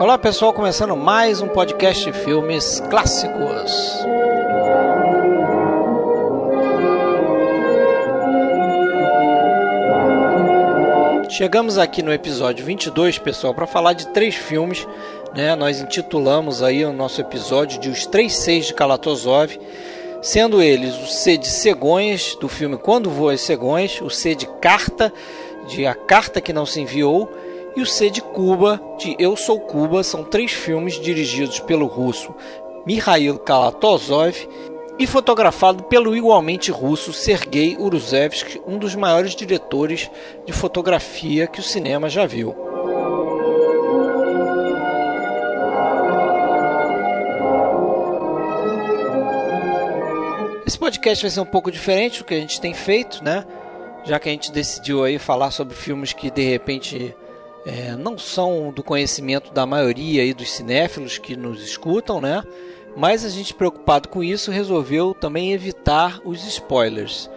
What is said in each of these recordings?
Olá pessoal, começando mais um podcast de filmes clássicos. Chegamos aqui no episódio 22, pessoal, para falar de três filmes. Né? Nós intitulamos aí o nosso episódio de Os Três Seis de Kalatozov, sendo eles o C de Cegonhas, do filme Quando Voam as Cegonhas, o C de Carta, de A Carta que Não Se Enviou, e o C de Cuba, de Eu Sou Cuba. São três filmes dirigidos pelo russo Mikhail Kalatozov e fotografado pelo igualmente russo Sergei Uruzevsky, um dos maiores diretores de fotografia que o cinema já viu. Esse podcast vai ser um pouco diferente do que a gente tem feito, né? Já que a gente decidiu aí falar sobre filmes que de repente é, não são do conhecimento da maioria aí dos cinéfilos que nos escutam, né? Mas a gente preocupado com isso resolveu também evitar os spoilers.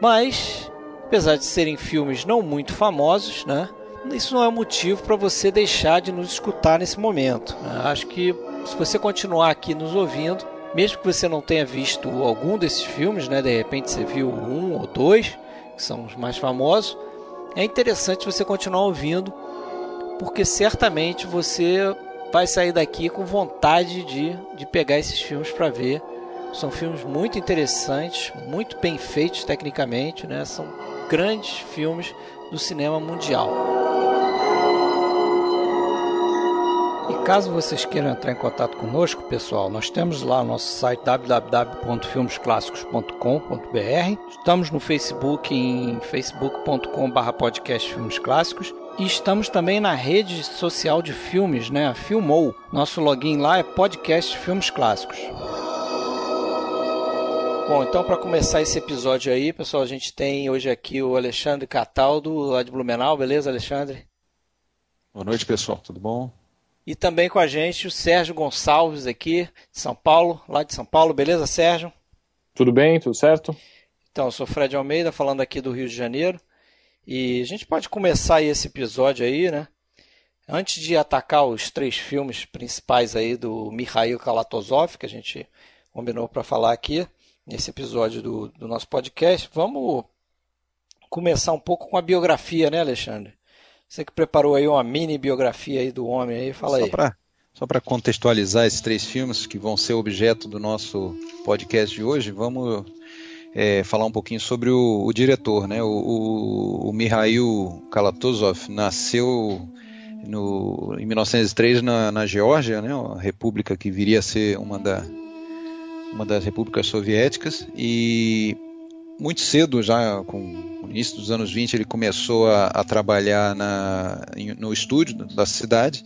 Mas, apesar de serem filmes não muito famosos, né? Isso não é motivo para você deixar de nos escutar nesse momento. Né? Acho que se você continuar aqui nos ouvindo, mesmo que você não tenha visto algum desses filmes, né? De repente você viu um ou dois, que são os mais famosos, é interessante você continuar ouvindo, porque certamente você vai sair daqui com vontade de, de pegar esses filmes para ver. São filmes muito interessantes, muito bem feitos tecnicamente, né? São grandes filmes do cinema mundial. E caso vocês queiram entrar em contato conosco, pessoal, nós temos lá o nosso site www.filmesclassicos.com.br. Estamos no Facebook em facebook.com/podcastfilmesclássicos e estamos também na rede social de filmes, né? Filmou. Nosso login lá é podcast Filmes Clássicos. Bom, então para começar esse episódio aí, pessoal, a gente tem hoje aqui o Alexandre Cataldo, lá de Blumenau, beleza, Alexandre? Boa noite, pessoal, tudo bom? E também com a gente o Sérgio Gonçalves aqui, de São Paulo, lá de São Paulo, beleza, Sérgio? Tudo bem, tudo certo? Então, eu sou Fred Almeida, falando aqui do Rio de Janeiro. E a gente pode começar esse episódio aí, né? Antes de atacar os três filmes principais aí do Mikhail Kalatozov, que a gente combinou para falar aqui nesse episódio do, do nosso podcast, vamos começar um pouco com a biografia, né, Alexandre? Você que preparou aí uma mini biografia aí do homem aí, fala só aí. Pra, só para contextualizar esses três filmes que vão ser objeto do nosso podcast de hoje, vamos é, falar um pouquinho sobre o, o diretor, né? O, o, o Mihail Kalatozov nasceu no, em 1903 na, na Geórgia, né? Uma república que viria a ser uma, da, uma das repúblicas soviéticas e muito cedo, já com o início dos anos 20, ele começou a, a trabalhar na, no estúdio da cidade,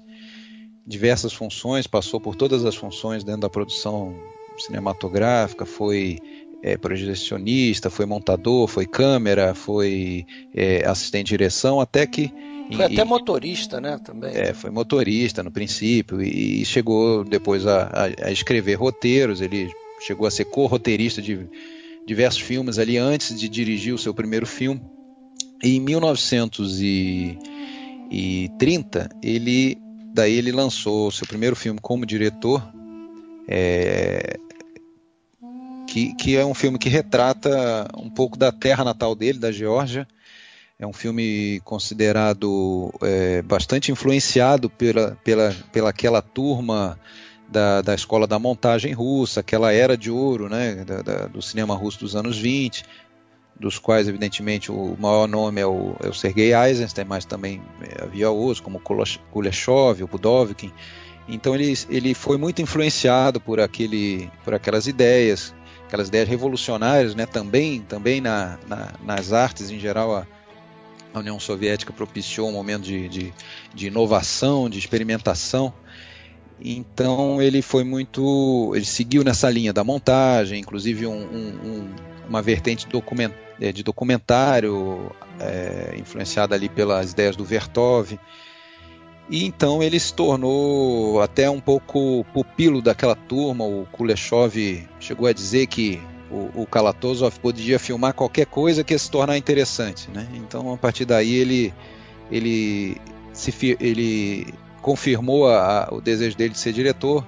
diversas funções, passou por todas as funções dentro da produção cinematográfica, foi é, projecionista, foi montador, foi câmera, foi é, assistente de direção, até que. Foi e, até motorista, né? Também. É, foi motorista no princípio e, e chegou depois a, a, a, escrever roteiros. Ele chegou a ser co-roteirista de diversos filmes ali antes de dirigir o seu primeiro filme. E em 1930 ele daí ele lançou o seu primeiro filme como diretor. É, que, que é um filme que retrata um pouco da terra natal dele, da Geórgia. É um filme considerado é, bastante influenciado pela, pela, pela aquela turma da, da escola da montagem russa, aquela era de ouro né, da, da, do cinema russo dos anos 20, dos quais, evidentemente, o maior nome é o, é o Sergei Eisenstein, mas também é, havia outros, como Kuleshov, o Budovkin. Então ele, ele foi muito influenciado por, aquele, por aquelas ideias aquelas ideias revolucionárias, né? Também, também na, na, nas artes em geral a, a, União Soviética propiciou um momento de, de, de, inovação, de experimentação. Então ele foi muito, ele seguiu nessa linha da montagem, inclusive um, um, uma vertente document, é, de documentário é, influenciada ali pelas ideias do Vertov. E então ele se tornou até um pouco pupilo daquela turma. O Kuleshov chegou a dizer que o, o Kalatozov podia filmar qualquer coisa que ia se tornar interessante, né? Então a partir daí ele ele se ele confirmou a, a, o desejo dele de ser diretor,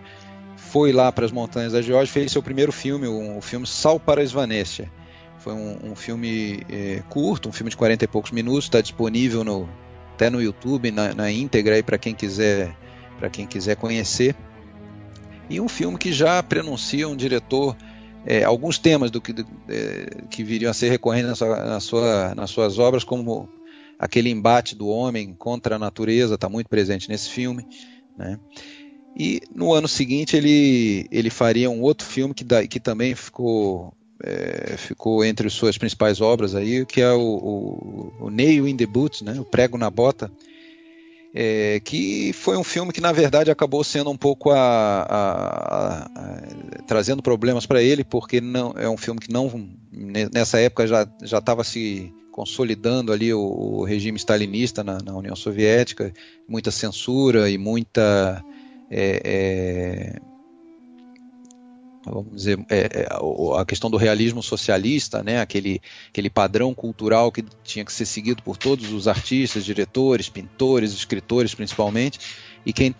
foi lá para as montanhas da Geórgia, fez seu primeiro filme, o filme Sal para Svanestia. Foi um, um filme é, curto, um filme de 40 e poucos minutos, está disponível no, até no YouTube na, na íntegra para quem quiser para quem quiser conhecer. E um filme que já prenuncia um diretor é, alguns temas do que, é, que viriam a ser recorrentes na sua, na sua, nas suas obras, como aquele embate do homem contra a natureza, está muito presente nesse filme. Né? E no ano seguinte ele, ele faria um outro filme que, da, que também ficou, é, ficou entre suas principais obras aí, que é o, o, o Nail in the Boots, né? o Prego na Bota, é, que foi um filme que na verdade acabou sendo um pouco a, a, a, trazendo problemas para ele porque não é um filme que não nessa época já já estava se consolidando ali o, o regime stalinista na, na, União Soviética muita censura e muita é, é, vamos dizer, é, é a questão do realismo socialista, né, aquele, aquele padrão cultural que tinha que ser seguido por todos os artistas, diretores, pintores, escritores principalmente, e quem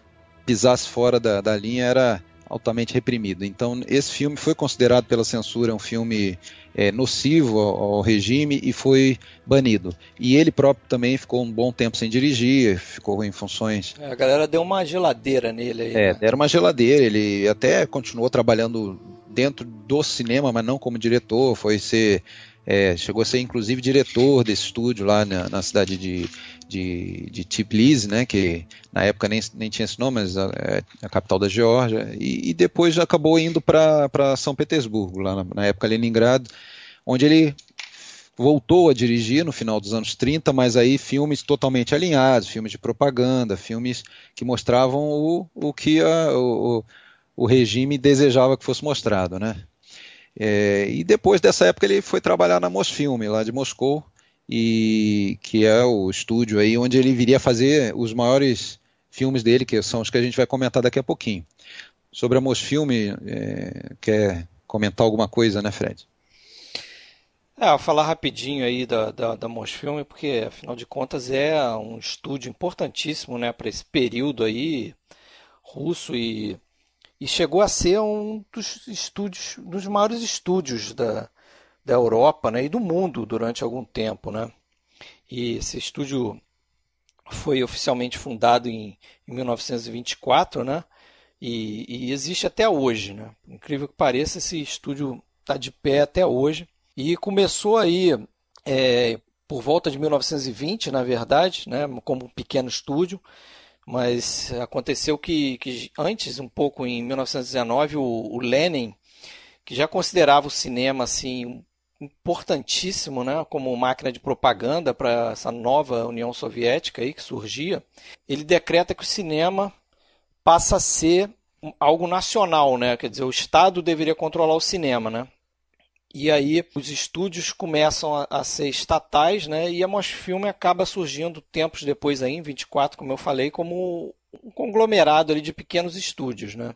pisasse fora da, da linha era altamente reprimido. Então, esse filme foi considerado pela censura um filme é, nocivo ao, ao, regime e foi banido. E ele próprio também ficou um bom tempo sem dirigir, ficou em funções. É, a galera deu uma geladeira nele aí. É, né? deram uma geladeira. Ele até continuou trabalhando dentro do cinema, mas não como diretor. Foi ser é, chegou a ser inclusive diretor desse estúdio lá na, na cidade de, de, de Tbilisi, né, que na época nem, nem tinha esse nome, mas é a capital da Geórgia, e, e depois acabou indo para São Petersburgo, lá na, na época Leningrado, onde ele voltou a dirigir no final dos anos 30, mas aí filmes totalmente alinhados, filmes de propaganda, filmes que mostravam o, o que a, o, o regime desejava que fosse mostrado, né? É, e depois dessa época ele foi trabalhar na Mosfilm, lá de Moscou, e que é o estúdio aí onde ele viria fazer os maiores filmes dele, que são os que a gente vai comentar daqui a pouquinho. Sobre a Mosfilm, é, quer comentar alguma coisa, né, Fred? É, vou falar rapidinho aí da, da, da Mosfilm, porque afinal de contas é um estúdio importantíssimo né, para esse período aí russo e e chegou a ser um dos estúdios, dos maiores estúdios da, da Europa né, e do mundo durante algum tempo. Né? E esse estúdio foi oficialmente fundado em, em 1924 né? E, e, existe até hoje. Né? Incrível que pareça, esse estúdio está de pé até hoje. E começou aí é, por volta de 1920, na verdade, né, como um pequeno estúdio mas aconteceu que, que antes, um pouco em 1919, o, o Lenin, que já considerava o cinema assim importantíssimo, né, como máquina de propaganda para essa nova União Soviética aí que surgia, ele decreta que o cinema passa a ser algo nacional, né? Quer dizer, o Estado deveria controlar o cinema, né? E aí os estúdios começam a, a, ser estatais, né? E a Mosfilme acaba surgindo tempos depois aí, em 24, como eu falei, como um conglomerado ali de pequenos estúdios, né?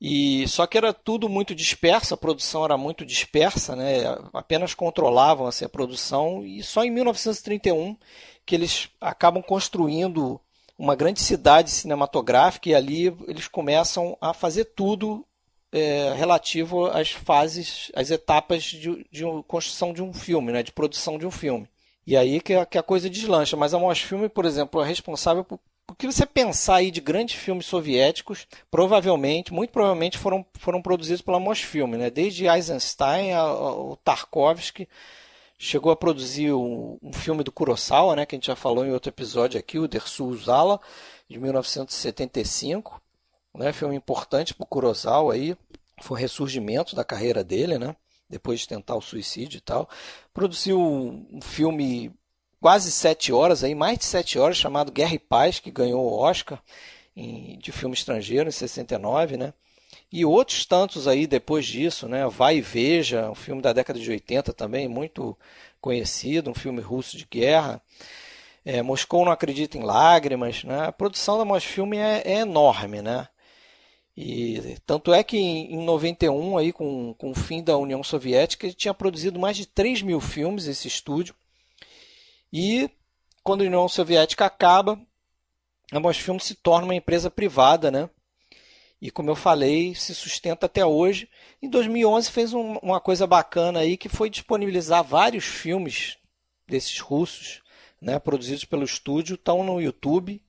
E só que era tudo muito disperso, a produção era muito dispersa, né? Apenas controlavam assim, a produção e só em 1931 que eles acabam construindo uma grande cidade cinematográfica e ali eles começam a fazer tudo é, relativo às fases, às etapas de, de construção de um filme, né, de produção de um filme. E aí que a, que a coisa deslancha. Mas a Mosfilme, por exemplo, é responsável por o que você pensar aí de grandes filmes soviéticos, provavelmente, muito provavelmente foram, foram produzidos pela Mosfilm, né? Desde Eisenstein ao Tarkovsky, chegou a produzir um, um, filme do Kurosawa, né? Que a gente já falou em outro episódio aqui, o Dersu Uzala, de 1975 né? Filme importante para o Kurosawa aí, foi o ressurgimento da carreira dele, né? Depois de tentar o suicídio e tal. Produziu um filme quase sete horas, aí, mais de sete horas, chamado Guerra e Paz, que ganhou o Oscar em, de filme estrangeiro em 69, né? E outros tantos aí depois disso, né? Vai e Veja, um filme da década de 80 também, muito conhecido, um filme russo de guerra. É, Moscou não acredita em lágrimas, né? A produção da Mosfilme é, é enorme, né? E tanto é que em 91, aí, com, com o fim da União Soviética, ele tinha produzido mais de 3 mil filmes, esse estúdio. E quando a União Soviética acaba, a Mosfilm se torna uma empresa privada, né? E como eu falei, se sustenta até hoje. Em 2011 fez um, uma coisa bacana aí que foi disponibilizar vários filmes desses russos, né, produzidos pelo estúdio, estão no YouTube.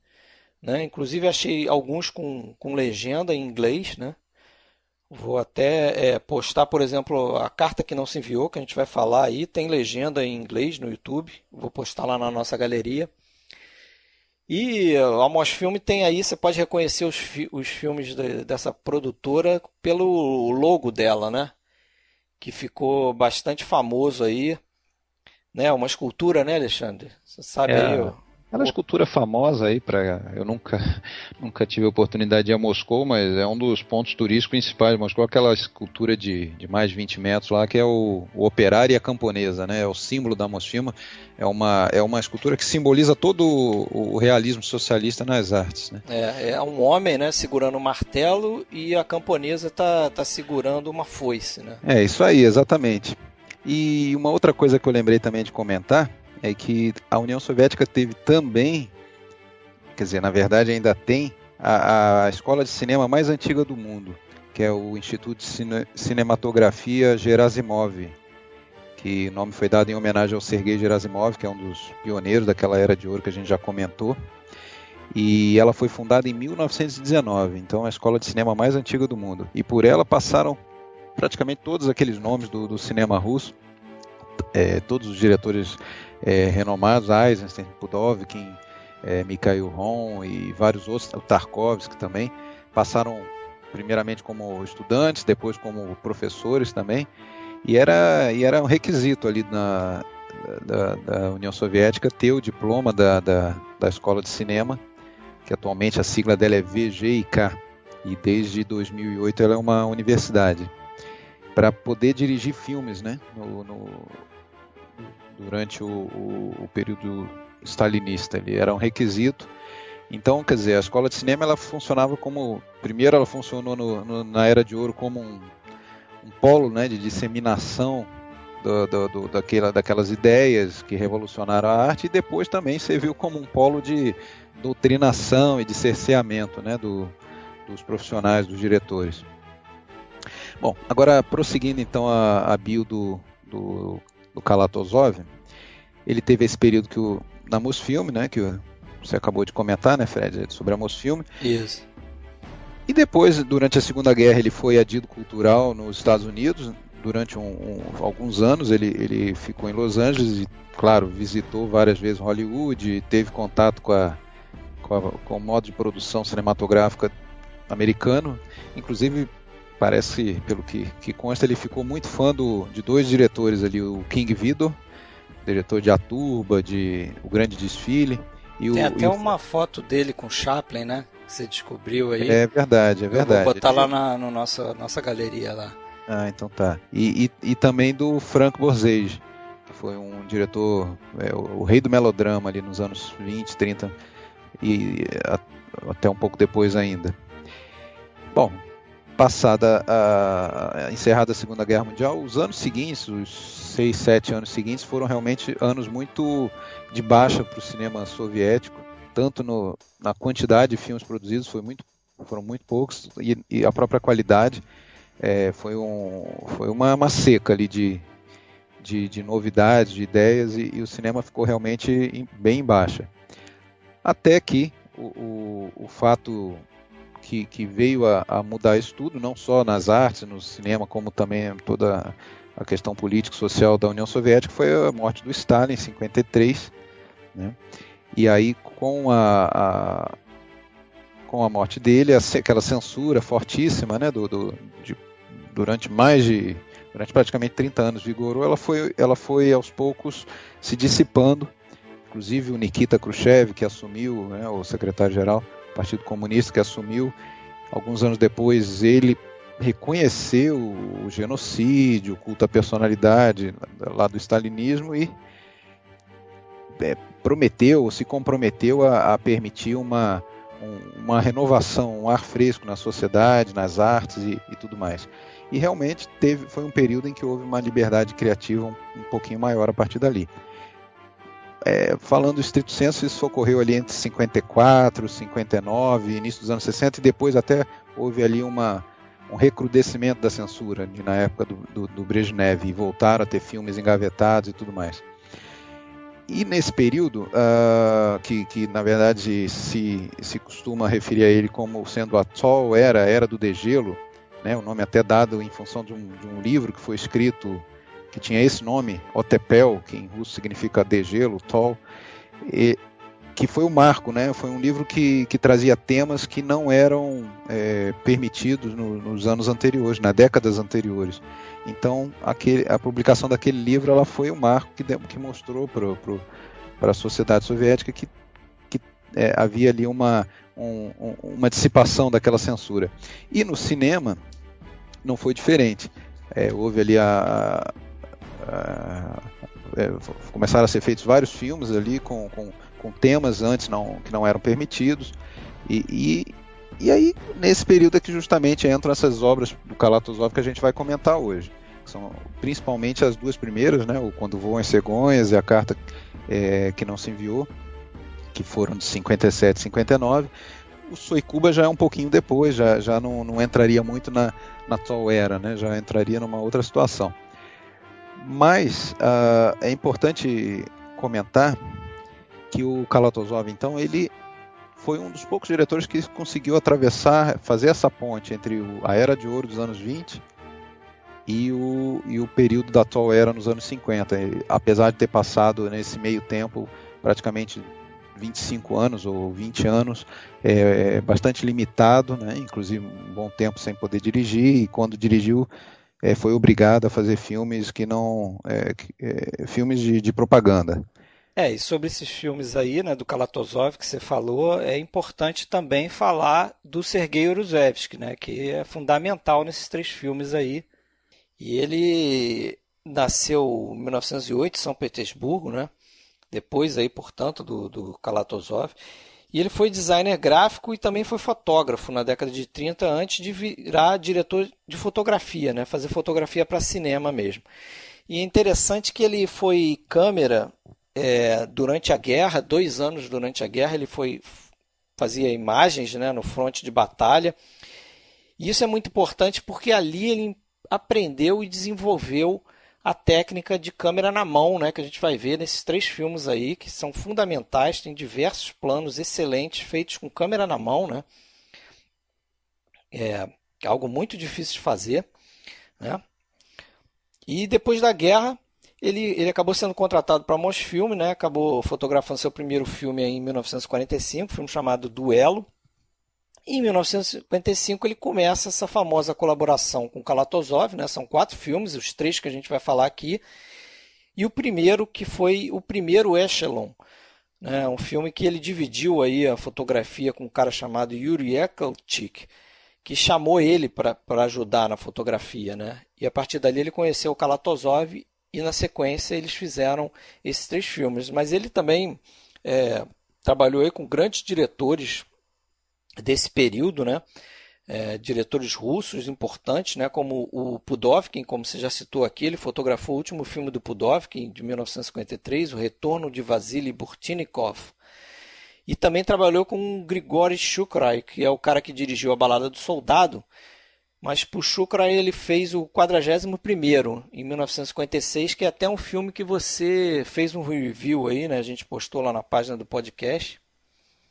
Né? Inclusive achei alguns com, com legenda em inglês. Né? Vou até é, postar, por exemplo, a carta que não se enviou, que a gente vai falar aí, tem legenda em inglês no YouTube. Vou postar lá na nossa galeria. E a Mosfilm tem aí, você pode reconhecer os, fi os filmes de, dessa produtora pelo logo dela, né? Que ficou bastante famoso aí. Né? Uma escultura, né, Alexandre? Você sabe é, aí. É uma escultura famosa aí para eu nunca nunca tive a oportunidade de ir a Moscou, mas é um dos pontos turísticos principais de Moscou, aquela escultura de, de mais de 20 metros lá que é o, o operário e a camponesa, né? É o símbolo da Mosfilma. É uma é uma escultura que simboliza todo o, o realismo socialista nas artes, né? É, é um homem, né, segurando um martelo e a camponesa tá tá segurando uma foice, né? É, isso aí, exatamente. E uma outra coisa que eu lembrei também de comentar é que a União Soviética teve também, quer dizer, na verdade ainda tem, a, a escola de cinema mais antiga do mundo, que é o Instituto de Cine, Cinematografia Gerasimov, que o nome foi dado em homenagem ao Sergei Gerasimov, que é um dos pioneiros daquela era de ouro que a gente já comentou. E ela foi fundada em 1919, então é a escola de cinema mais antiga do mundo. E por ela passaram praticamente todos aqueles nomes do, do cinema russo, é, todos os diretores é, renomados, Eisenstein, Pudovkin, é, Mikhail Ron e vários outros, o Tarkovsky também, passaram primeiramente como estudantes, depois como professores também, e era, e era um requisito ali na, da, da União Soviética ter o diploma da, da, da escola de cinema, que atualmente a sigla dela é VGIK, e desde 2008 ela é uma universidade, para poder dirigir filmes né, no, no durante o, o, o período stalinista. Ele era um requisito. Então, quer dizer, a escola de cinema ela funcionava como. Primeiro, ela funcionou no, no, na Era de Ouro como um, um polo né, de disseminação do, do, do, daquela, daquelas ideias que revolucionaram a arte, e depois também serviu como um polo de doutrinação e de cerceamento né, do, dos profissionais, dos diretores. Bom, agora prosseguindo então a, a bio do, do do Kalatozov, ele teve esse período que o, na Mosfilm, né, que você acabou de comentar, né, Fred, sobre a Mosfilm. Isso. E depois, durante a Segunda Guerra, ele foi adido cultural nos Estados Unidos. Durante um, um, alguns anos, ele, ele ficou em Los Angeles e, claro, visitou várias vezes Hollywood, teve contato com, a, com, a, com o modo de produção cinematográfica americano. Inclusive, parece, pelo que, que consta, ele ficou muito fã do, de dois diretores ali, o King Vidor, diretor de A Turba, de O Grande Desfile. E Tem o, até e uma o... foto dele com Chaplin, né? Que você descobriu aí. É verdade, é verdade. Eu vou botar lá na no nossa, nossa galeria lá. Ah, então tá. E, e, e também do Frank Borzage, que foi um diretor, é, o, o, rei do melodrama ali nos anos 20, 30 e a, até um pouco depois ainda. Bom, passada a, a, encerrada a Segunda Guerra Mundial, os anos seguintes, os seis, sete anos seguintes, foram realmente anos muito de baixa para o cinema soviético, tanto no, na quantidade de filmes produzidos, foi muito, foram muito poucos, e, e a própria qualidade é, foi, um, foi uma, uma seca ali de, de, de novidades, de ideias, e, e, o cinema ficou realmente em, bem em baixa. Até que o, o, o fato que, que veio a, a, mudar isso tudo, não só nas artes, no cinema, como também toda a questão político-social da União Soviética, foi a morte do Stalin em 53. Né? E aí, com a, a, com a morte dele, aquela censura fortíssima né, do, do de, durante mais de durante praticamente 30 anos vigorou, ela foi, ela foi aos poucos se dissipando. Inclusive o Nikita Khrushchev, que assumiu, né, o secretário-geral, Partido Comunista que assumiu. Alguns anos depois, ele reconheceu o genocídio, o culto à personalidade lá do stalinismo e é, prometeu, se comprometeu a, a, permitir uma, um, uma renovação, um ar fresco na sociedade, nas artes e, e, tudo mais. E realmente teve, foi um período em que houve uma liberdade criativa um, um pouquinho maior a partir dali. É, falando do estrito senso, isso ocorreu ali entre 54, 59, início dos anos 60 e depois até houve ali uma, um recrudescimento da censura de, na época do, do, do Brezhnev e voltaram a ter filmes engavetados e tudo mais. E nesse período, uh, que, que, na verdade se, se costuma referir a ele como sendo a Tol Era, Era do Degelo, né, o nome até dado em função de um, de um livro que foi escrito que tinha esse nome, Otepel, que em russo significa degelo, Tol, e, que foi o marco, né? Foi um livro que, que trazia temas que não eram é, permitidos no, nos anos anteriores, nas décadas anteriores. Então, aquele, a publicação daquele livro ela foi o marco que, que mostrou para a sociedade soviética que, que é, havia ali uma, um, uma dissipação daquela censura. E no cinema não foi diferente. É, houve ali a é, começaram a ser feitos vários filmes ali com, com com temas antes não, que não eram permitidos. E, e, e aí, nesse período é que justamente entram essas obras do Kalatozov que a gente vai comentar hoje. São principalmente as duas primeiras, né, o Quando Voam as Cegonhas e a Carta é, que Não Se Enviou, que foram de 57 e 59. O Soikuba já é um pouquinho depois, já, já não, não entraria muito na, na era, né, já entraria numa outra situação. Mas uh, é importante comentar que o Kalatozov, então, ele foi um dos poucos diretores que conseguiu atravessar, fazer essa ponte entre a era de ouro dos anos 20 e o, e o período da atual era nos anos 50. apesar de ter passado nesse meio tempo praticamente 25 anos ou 20 anos, é, é bastante limitado, né? inclusive um bom tempo sem poder dirigir, e quando dirigiu é, foi obrigado a fazer filmes que não. É, é filmes de, de propaganda. É, e sobre esses filmes aí, né, do Kalatozov que você falou, é importante também falar do Sergei Uruzevsky, né, que é fundamental nesses três filmes aí. E ele nasceu em 1908 em São Petersburgo, né? Depois aí, portanto, do, do Kalatozov. E ele foi designer gráfico e também foi fotógrafo na década de 30 antes de virar diretor de fotografia, né? Fazer fotografia para cinema mesmo. E é interessante que ele foi câmera é, durante a guerra, dois anos durante a guerra, ele foi fazia imagens né, no fronte de batalha. E isso é muito importante porque ali ele aprendeu e desenvolveu a técnica de câmera na mão, né, que a gente vai ver nesses três filmes aí, que são fundamentais, tem diversos planos excelentes feitos com câmera na mão, né? É algo muito difícil de fazer, né? E depois da guerra, ele, ele acabou sendo contratado para Mosfilm, né? acabou fotografando seu primeiro filme em 1945, um filme chamado Duelo. Em 1955 ele começa essa famosa colaboração com Kalatozov, né? são quatro filmes, os três que a gente vai falar aqui. E o primeiro que foi o primeiro Echelon, né? um filme que ele dividiu aí a fotografia com um cara chamado Yuri Ekelchik, que chamou ele para ajudar na fotografia. Né? E a partir dali ele conheceu o Kalatozov e na sequência eles fizeram esses três filmes. Mas ele também é, trabalhou aí com grandes diretores desse período, né? É, diretores russos importantes, né, como o Pudovkin, como você já citou aqui, ele fotografou o último filme do Pudovkin, de 1953, O Retorno de Vasily Burtnikov. E também trabalhou com Grigory Shukray, que é o cara que dirigiu A Balada do Soldado, mas pro Shukra ele fez o 41º em 1956, que é até um filme que você fez um review aí, né? A gente postou lá na página do podcast.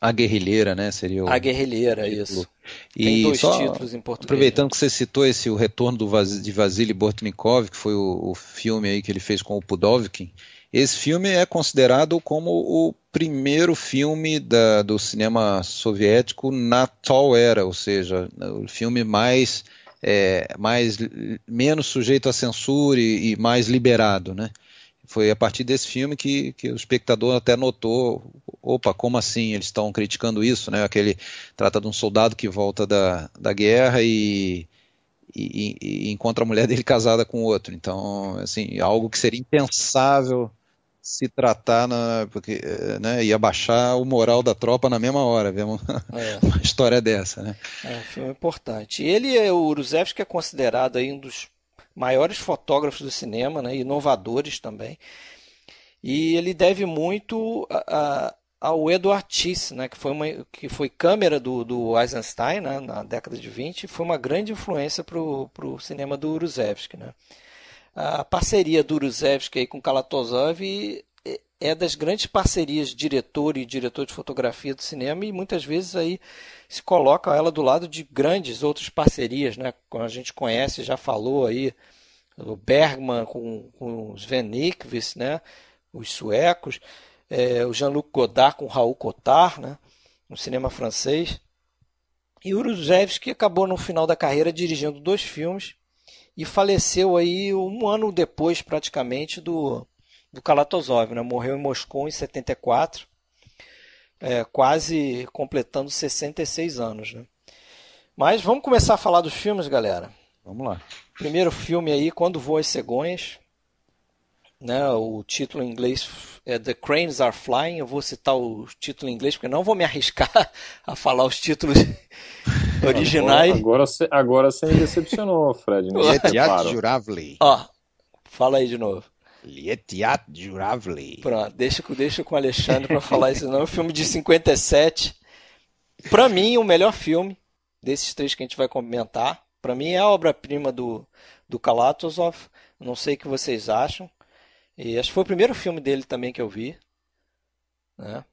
A Guerrilheira, né? Seria o... A Guerrilheira, isso. E Tem dois títulos em português. Aproveitando que você citou esse O Retorno do Vas... de Vasily Bortnikov, que foi o, o, filme aí que ele fez com o Pudovkin, esse filme é considerado como o primeiro filme da, do cinema soviético na tal era, ou seja, o filme mais é, mais menos sujeito à censura e, e, mais liberado, né? Foi a partir desse filme que, que o espectador até notou, opa, como assim eles estão criticando isso, né? Aquele trata de um soldado que volta da, da guerra e, e, e encontra a mulher dele casada com outro. Então, assim, algo que seria impensável se tratar, na, porque eh, né, ia baixar o moral da tropa na mesma hora, vemos é. uma história dessa. Né? É um filme importante. Ele, é o Uruzevski, é considerado aí um dos maiores fotógrafos do cinema, né, inovadores também. E ele deve muito a, a, ao Edward Tice, né, que, foi uma, que foi câmera do, do Eisenstein né, na década de 20 e foi uma grande influência para o cinema do Uruzevski. Né. A parceria do Uruzevski com Kalatozov é das grandes parcerias diretor e diretor de fotografia do cinema e muitas vezes aí se coloca ela do lado de grandes outras parcerias, né? Como a gente conhece, já falou aí, o Bergman com, com os Van Nikvis, né? Os suecos, é, o Jean-Luc Godard com Raul Cotard, né? No cinema francês. E Uruzevski acabou no final da carreira dirigindo dois filmes e faleceu aí um ano depois praticamente do do Kalatozov, né? Morreu em Moscou em 74, é, quase completando 66 anos, né? Mas vamos começar a falar dos filmes, galera. Vamos lá. Primeiro filme aí, Quando Voam as Cegonhas. Né, o título em inglês é The Cranes Are Flying. Eu vou citar o título em inglês porque não vou me arriscar a falar os títulos originais. Agora, agora, agora você me decepcionou, Fred. Ó, fala aí de novo. Lietiat Juravli. Pronto, deixa, deixa com o Alexandre para falar isso não. É um filme de 57. Para mim, o melhor filme desses três que a gente vai comentar. Para mim é a obra-prima do, do Kalatozov. Não sei o que vocês acham. E acho que foi o primeiro filme dele também que eu vi. Né?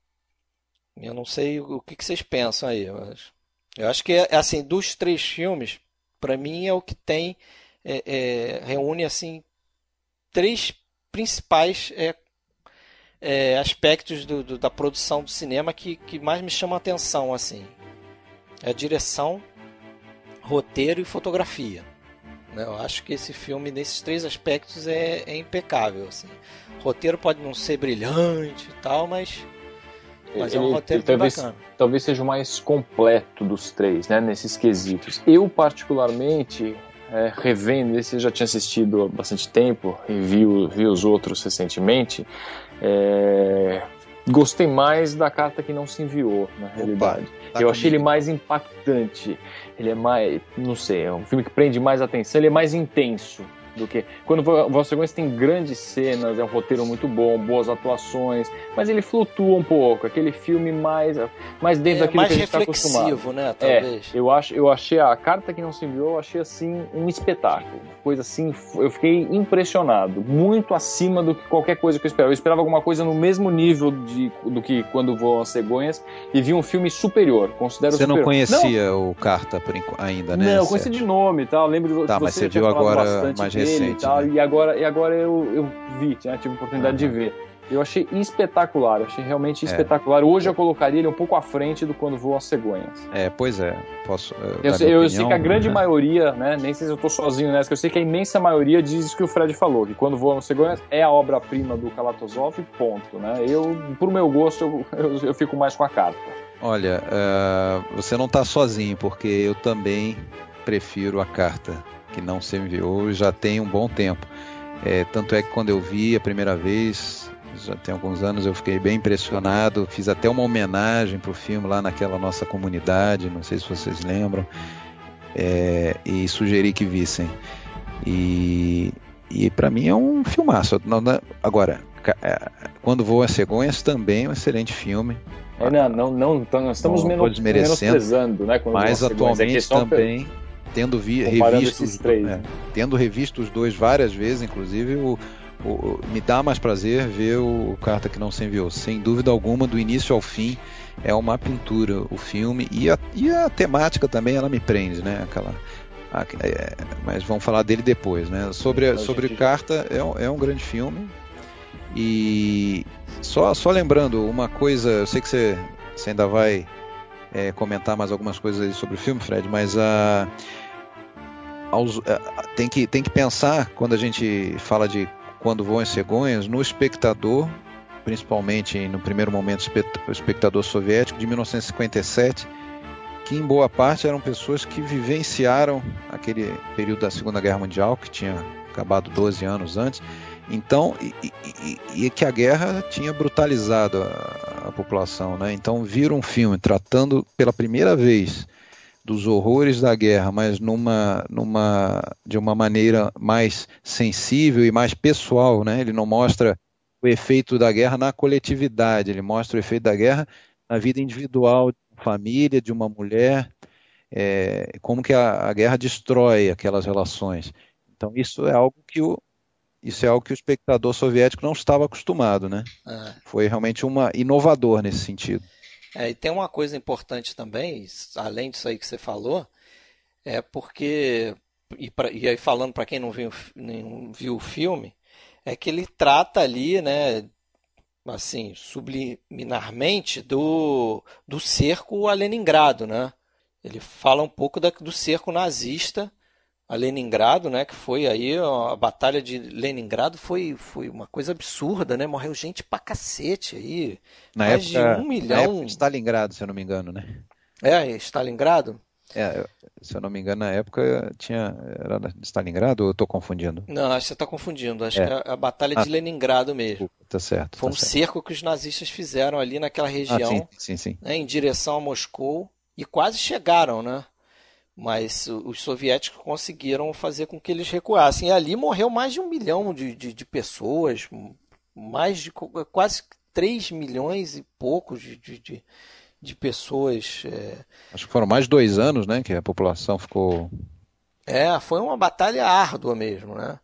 Eu não sei o que, que vocês pensam aí. Acho, eu acho que, é, assim, dos três filmes, para mim é o que tem... É, é, reúne, assim, três principais é, é, aspectos do, do, da produção do cinema que, que mais me chamam a atenção assim é a direção roteiro e fotografia né? eu acho que esse filme nesses três aspectos é, é impecável assim. o roteiro pode não ser brilhante e tal mas mas ele, é um roteiro talvez, bacana. talvez seja o mais completo dos três, né, nesses quesitos. Eu, particularmente, é, revendo, esse eu já tinha assistido há bastante tempo e vi, os outros recentemente. É, gostei mais da carta que não se enviou, na realidade. Opa, tá eu achei ele mais impactante. Ele é mais, não sei, é um filme que prende mais atenção, ele é mais intenso do que. Quando você conhece tem grandes cenas, é um roteiro muito bom, boas atuações, mas ele flutua um pouco, aquele filme mais, mais dentro é, daquilo que a gente está acostumado. né? Talvez. É, eu, acho, eu achei a carta que não se enviou, eu achei assim um espetáculo. Coisa assim, eu fiquei impressionado, muito acima do que qualquer coisa que eu esperava. Eu esperava alguma coisa no mesmo nível de, do que quando vou às cegonhas e vi um filme superior. Considero Você superior. não conhecia não, o Carta ainda, né? Não, eu conheci de nome e tal. Lembro de tá, você mas você viu agora mais recente. E, tal, né? e agora, e agora eu, eu vi, já tive a oportunidade uhum. de ver. Eu achei espetacular, eu achei realmente é. espetacular. Hoje eu colocaria ele um pouco à frente do quando voa as cegonhas. É, pois é. Posso. Uh, eu, sei, eu sei, que a grande né? maioria, né? Nem sei se eu estou sozinho nessa, que eu sei que a imensa maioria diz isso que o Fred falou, que quando voa as cegonhas é a obra-prima do Kalatozov, ponto. Né? Eu, por meu gosto, eu, eu, eu fico mais com a carta. Olha, uh, você não está sozinho, porque eu também prefiro a carta que não se enviou já tem um bom tempo. É, tanto é que quando eu vi a primeira vez, já tem alguns anos, eu fiquei bem impressionado. Fiz até uma homenagem para o filme lá naquela nossa comunidade, não sei se vocês lembram, é, e sugeri que vissem. E, e para mim é um filmaço. Agora, é, quando vou a Cegonhas também é um excelente filme. É, não, não, não, então nós estamos menos, menosprezando, né? Mas é atualmente também tendo vi, revisto os, é, tendo revisto os dois várias vezes, inclusive o, o, me dá mais prazer ver o, o Carta que não se enviou. Sem dúvida alguma, do início ao fim é uma pintura o filme e a, e a temática também ela me prende, né? Aquela é, mas vamos falar dele depois, né? Sobre sobre Carta é um, é um grande filme e só só lembrando uma coisa, eu sei que você, você ainda vai é, comentar mais algumas coisas sobre o filme, Fred, mas a aos, é, tem, que, tem que pensar, quando a gente fala de quando voam cegonhas, no espectador, principalmente no primeiro momento, o espectador soviético de 1957, que em boa parte eram pessoas que vivenciaram aquele período da Segunda Guerra Mundial, que tinha acabado 12 anos antes, Então, e, e, e, que a guerra tinha brutalizado a, a, população, né? Então, viram um filme tratando pela primeira vez dos horrores da guerra, mas numa, numa, de uma maneira mais sensível e mais pessoal, né? Ele não mostra o efeito da guerra na coletividade, ele mostra o efeito da guerra na vida individual de uma família, de uma mulher, é, como que a, a guerra destrói aquelas relações. Então, isso é algo que o, isso é algo que o espectador soviético não estava acostumado, né? É. Foi realmente uma inovador nesse sentido. É, e tem uma coisa importante também, além disso aí que você falou, é porque e, pra, e aí falando para quem não viu, não viu o filme, é que ele trata ali, né, assim, subliminarmente do, do cerco a Leningrado, né? Ele fala um pouco da, do cerco nazista a Leningrado, né, que foi aí a batalha de Leningrado foi, foi uma coisa absurda, né? Morreu gente pra cacete aí. Na mais época, de um milhão. Na época de Stalingrado, se eu não me engano, né? É, Stalingrado? É, se eu não me engano, na época tinha. Era Stalingrado ou eu estou confundindo? Não, acho que você está confundindo. Acho é. que é a Batalha ah, de Leningrado mesmo. Tá certo. Foi tá um certo. cerco que os nazistas fizeram ali naquela região. Ah, sim, sim, sim. Né, em direção a Moscou. E quase chegaram, né? Mas os soviéticos conseguiram fazer com que eles recuassem. E ali morreu mais de um milhão de, de, de pessoas, mais de quase 3 milhões e poucos de, de, de pessoas. É... Acho que foram mais de dois anos, né? Que a população ficou. É, foi uma batalha árdua mesmo, né?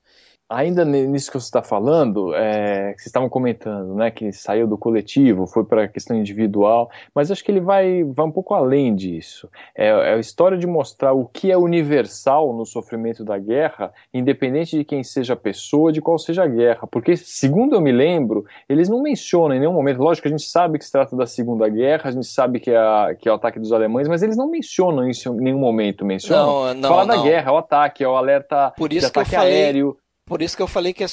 Ainda nisso que você está falando, é, que vocês estavam comentando, né, que saiu do coletivo, foi para a questão individual, mas acho que ele vai, vai um pouco além disso. É, é, a história de mostrar o que é universal no sofrimento da guerra, independente de quem seja a pessoa, de qual seja a guerra. Porque, segundo eu me lembro, eles não mencionam em nenhum momento, lógico que a gente sabe que se trata da Segunda Guerra, a gente sabe que é, a, que é o ataque dos alemães, mas eles não mencionam isso em nenhum momento, mencionam. Não, não, Fala não. da guerra, é o ataque, é o alerta Por isso de ataque que eu aéreo. Por isso que eu falei que é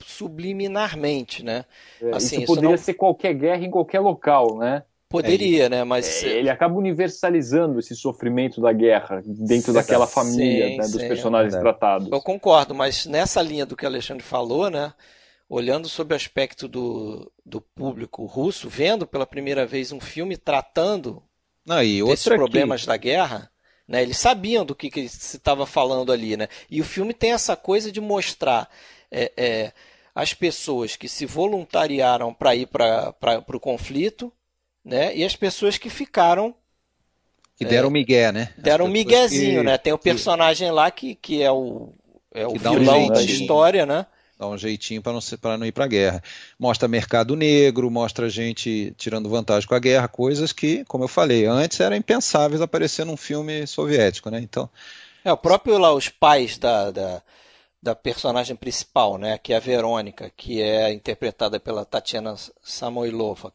subliminarmente, né? É, assim, isso poderia isso não... ser qualquer guerra em qualquer local, né? Poderia, é, né? Mas é, ele acaba universalizando esse sofrimento da guerra dentro sim, daquela família sim, né, dos sim, personagens é tratados. Eu concordo, mas nessa linha do que o Alexandre falou, né? Olhando sob o aspecto do, do público russo, vendo pela primeira vez um filme tratando Não, desses problemas aqui. da guerra, né? Eles sabiam do que, que se estava falando ali. Né? E o filme tem essa coisa de mostrar é, é, as pessoas que se voluntariaram para ir para o conflito né? e as pessoas que ficaram. Que deram é, migué, né? Deram um miguezinho, que, né? Tem o personagem que, lá que, que é o, é o vilão um da história, né? Dá um jeitinho para não, pra não ir para a guerra. Mostra mercado negro, mostra gente tirando vantagem com a guerra, coisas que, como eu falei, antes eram impensáveis aparecer num filme soviético, né? Então. É, o próprio lá, os pais da, da, da personagem principal, né? Que é a Verônica, que é interpretada pela Tatiana Samoilova,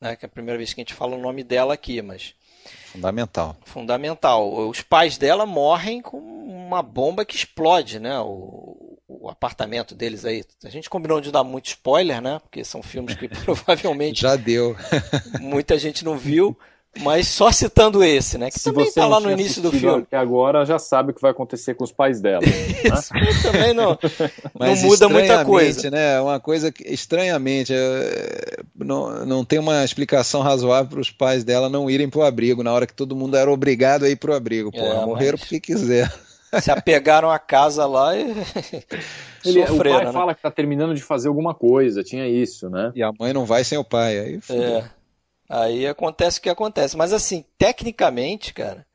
né? Que é a primeira vez que a gente fala o nome dela aqui, mas. Fundamental. Fundamental. Os pais dela morrem com uma bomba que explode, né? O, o apartamento deles aí. A gente combinou de dar muito spoiler, né? Porque são filmes que provavelmente. Já deu. muita gente não viu. Mas só citando esse, né? Que Se também está lá no início do filme. Que agora já sabe o que vai acontecer com os pais dela. Isso né? também não, não muda muita coisa. Né? Uma coisa que estranhamente é, não, não tem uma explicação razoável para os pais dela não irem para o abrigo na hora que todo mundo era obrigado a ir para o abrigo. Pô, é, morreram mas... porque quiser se apegaram à casa lá e Ele, sofreram, o pai né? fala que está terminando de fazer alguma coisa, tinha isso, né? E a mãe não vai sem o pai, aí é. Aí acontece o que acontece. Mas assim, tecnicamente, cara,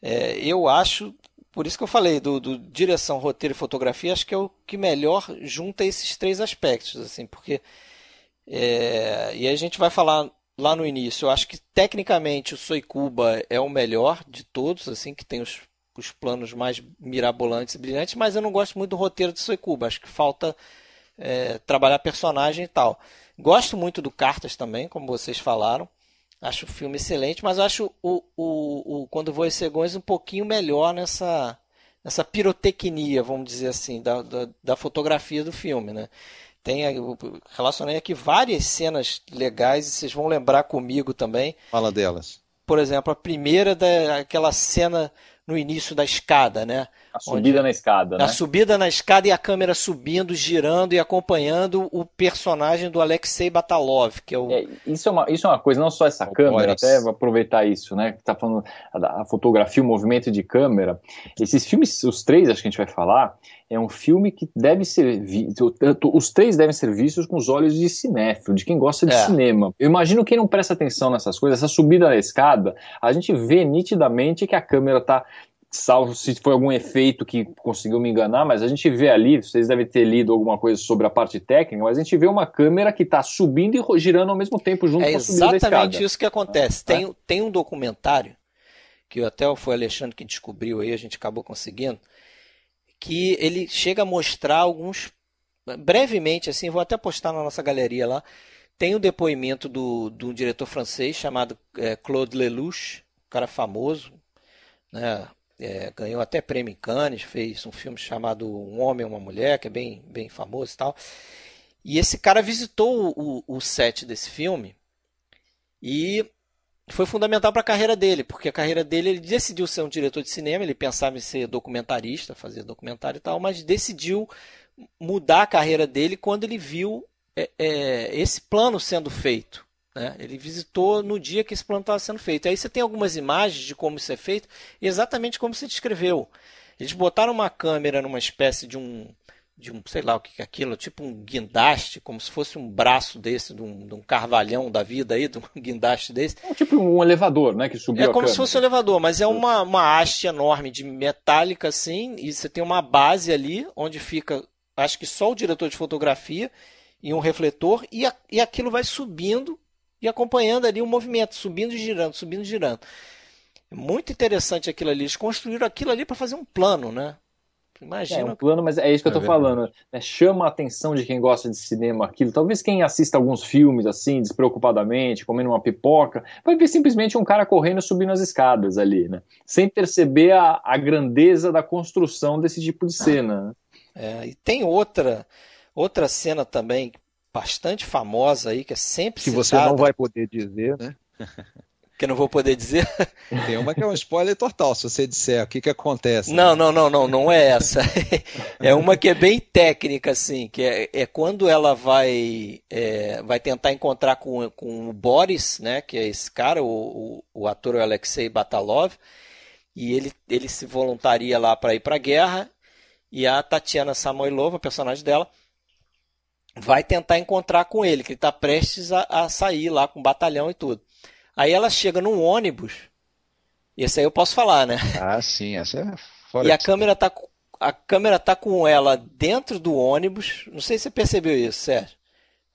é, eu acho, por isso que eu falei do, do, direção, roteiro e fotografia, acho que é o que melhor junta esses três aspectos, assim, porque é, e a gente vai falar lá no início. Eu acho que tecnicamente o Soikuba é o melhor de todos, assim, que tem os os planos mais mirabolantes e brilhantes, mas eu não gosto muito do roteiro de Soikuba. Acho que falta é, trabalhar personagem e tal. Gosto muito do Cartas também, como vocês falaram. Acho o filme excelente, mas acho o, o, o Quando Voa Cegões um pouquinho melhor nessa, nessa pirotecnia, vamos dizer assim, da, da, da fotografia do filme. Né? Tem, relacionei aqui várias cenas legais e vocês vão lembrar comigo também. Fala delas. Por exemplo, a primeira daquela cena no início da escada, né? A subida na escada, né? A subida na escada e a câmera subindo, girando e acompanhando o personagem do Alexei Batalov, que é o... É, isso, é uma, isso é uma coisa, não só essa o câmera, Boris. até vou aproveitar isso, né? Que tá falando a, a fotografia, o movimento de câmera. Esses filmes, os três, acho que a gente vai falar, é um filme que deve ser visto. Os três devem ser vistos com os olhos de cinéfilo, de quem gosta de é. cinema. Eu imagino quem não presta atenção nessas coisas, essa subida na escada, a gente vê nitidamente que a câmera está salvo se foi algum efeito que conseguiu me enganar, mas a gente vê ali, vocês devem ter lido alguma coisa sobre a parte técnica, mas a gente vê uma câmera que está subindo e girando ao mesmo tempo junto é com a subida da escada. É exatamente isso que acontece. É. Tem, tem um documentário que até foi o Alexandre que descobriu aí, a gente acabou conseguindo, que ele chega a mostrar alguns brevemente assim, vou até postar na nossa galeria lá. Tem o um depoimento do, do um diretor francês chamado é, Claude Lelouch, um cara famoso, né? É, ganhou até prêmio em Cannes, fez um filme chamado Um Homem e uma Mulher, que é bem, bem famoso e tal. E esse cara visitou o, o set desse filme e foi fundamental para a carreira dele, porque a carreira dele ele decidiu ser um diretor de cinema, ele pensava em ser documentarista, fazer documentário e tal, mas decidiu mudar a carreira dele quando ele viu é, é, esse plano sendo feito. Né? Ele visitou no dia que esse plano estava sendo feito. Aí você tem algumas imagens de como isso é feito, exatamente como você descreveu. Eles botaram uma câmera numa espécie de um de um, sei lá o que é aquilo, tipo um guindaste, como se fosse um braço desse, de um, de um carvalhão da vida aí, de um guindaste desse. É tipo um elevador, né, que subiu É como se fosse um elevador, mas é uma, uma haste enorme de metálica assim, e você tem uma base ali, onde fica, acho que só o diretor de fotografia e um refletor, e, a, e aquilo vai subindo e acompanhando ali o movimento, subindo e girando, subindo e girando. Muito interessante aquilo ali. Eles construíram aquilo ali para fazer um plano, né? Imagina. É um plano, mas é isso que é eu tô verdade. falando. Né? Chama a atenção de quem gosta de cinema aquilo. Talvez quem assista alguns filmes assim, despreocupadamente, comendo uma pipoca, vai ver simplesmente um cara correndo subindo as escadas ali, né? Sem perceber a, a grandeza da construção desse tipo de cena. Né? É, e tem outra, outra cena também bastante famosa aí, que é sempre Que citada. você não vai poder dizer, né? que eu não vou poder dizer. Tem uma que é um spoiler total, se você disser o que, que acontece. Não, né? não, não, não, não é essa. É uma que é bem técnica, assim, que é, é quando ela vai, é, vai tentar encontrar com, com o Boris, né, que é esse cara, o, o, o ator Alexei Batalov, e ele, ele se voluntaria lá para ir para a guerra, e a Tatiana Samoilova, personagem dela, vai tentar encontrar com ele, que ele está prestes a, a sair lá com o batalhão e tudo. Aí ela chega num ônibus. Esse aí eu posso falar, né? Ah, sim, essa é fora. E a câmera tá a câmera tá com ela dentro do ônibus. Não sei se você percebeu isso, Sérgio.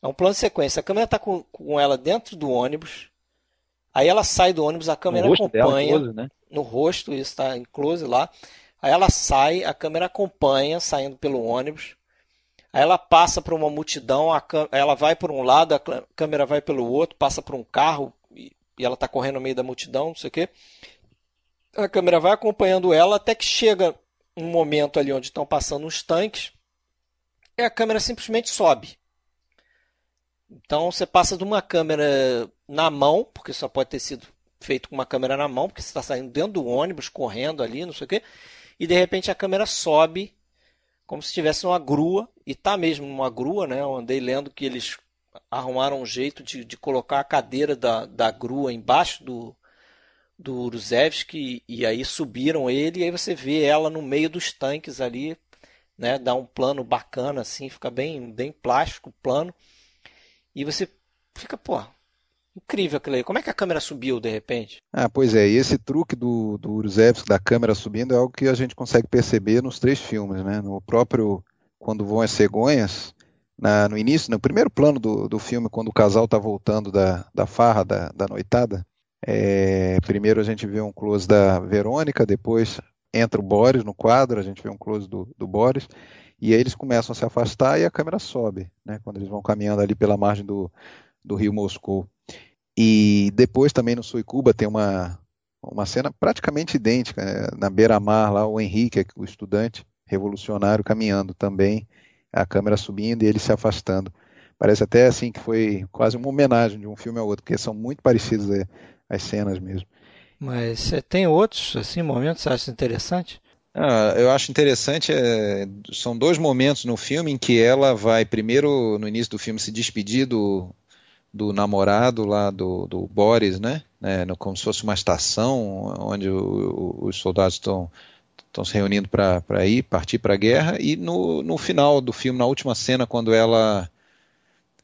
É um plano de sequência. A câmera tá com, com ela dentro do ônibus. Aí ela sai do ônibus, a câmera no acompanha. Dela, close, né? No rosto, isso está em close lá. Aí ela sai, a câmera acompanha, saindo pelo ônibus. Aí ela passa por uma multidão, ela vai por um lado, a câmera vai pelo outro, passa por um carro, e ela está correndo no meio da multidão, não sei o quê. A câmera vai acompanhando ela até que chega um momento ali onde estão passando uns tanques e a câmera simplesmente sobe. Então você passa de uma câmera na mão, porque só pode ter sido feito com uma câmera na mão, porque você está saindo dentro do ônibus, correndo ali, não sei o quê, e de repente a câmera sobe como se estivesse numa grua, e tá mesmo numa grua, né? Eu andei lendo que eles arrumaram um jeito de, de colocar a cadeira da, da grua embaixo do, do Uruzevski e aí subiram ele e aí você vê ela no meio dos tanques ali, né? Dá um plano bacana assim, fica bem, bem plástico o plano. E você fica, pô, incrível aquilo aí. Como é que a câmera subiu de repente? Ah, pois é, e esse truque do, do Uruzevski da câmera subindo é algo que a gente consegue perceber nos três filmes, né? No próprio Quando Vão as Cegonhas, na, no início, no primeiro plano do, do filme, quando o casal está voltando da, da farra, da, da noitada, é, primeiro a gente vê um close da Verônica, depois entra o Boris no quadro, a gente vê um close do, do Boris, e aí eles começam a se afastar e a câmera sobe, né, quando eles vão caminhando ali pela margem do, do rio Moscou. E depois também no Suicuba tem uma, uma cena praticamente idêntica, né, na beira-mar lá, o Henrique, o estudante revolucionário, caminhando também, a câmera subindo e ele se afastando. Parece até assim que foi quase uma homenagem de um filme ao outro, porque são muito parecidas é, as cenas mesmo. Mas tem outros assim momentos que você acha interessante? Ah, eu acho interessante, é, são dois momentos no filme em que ela vai, primeiro, no início do filme, se despedir do, do namorado lá do, do Boris, né? É, no, como se fosse uma estação onde o, o, os soldados estão se reunindo para ir partir para a guerra e no, no final do filme na última cena quando ela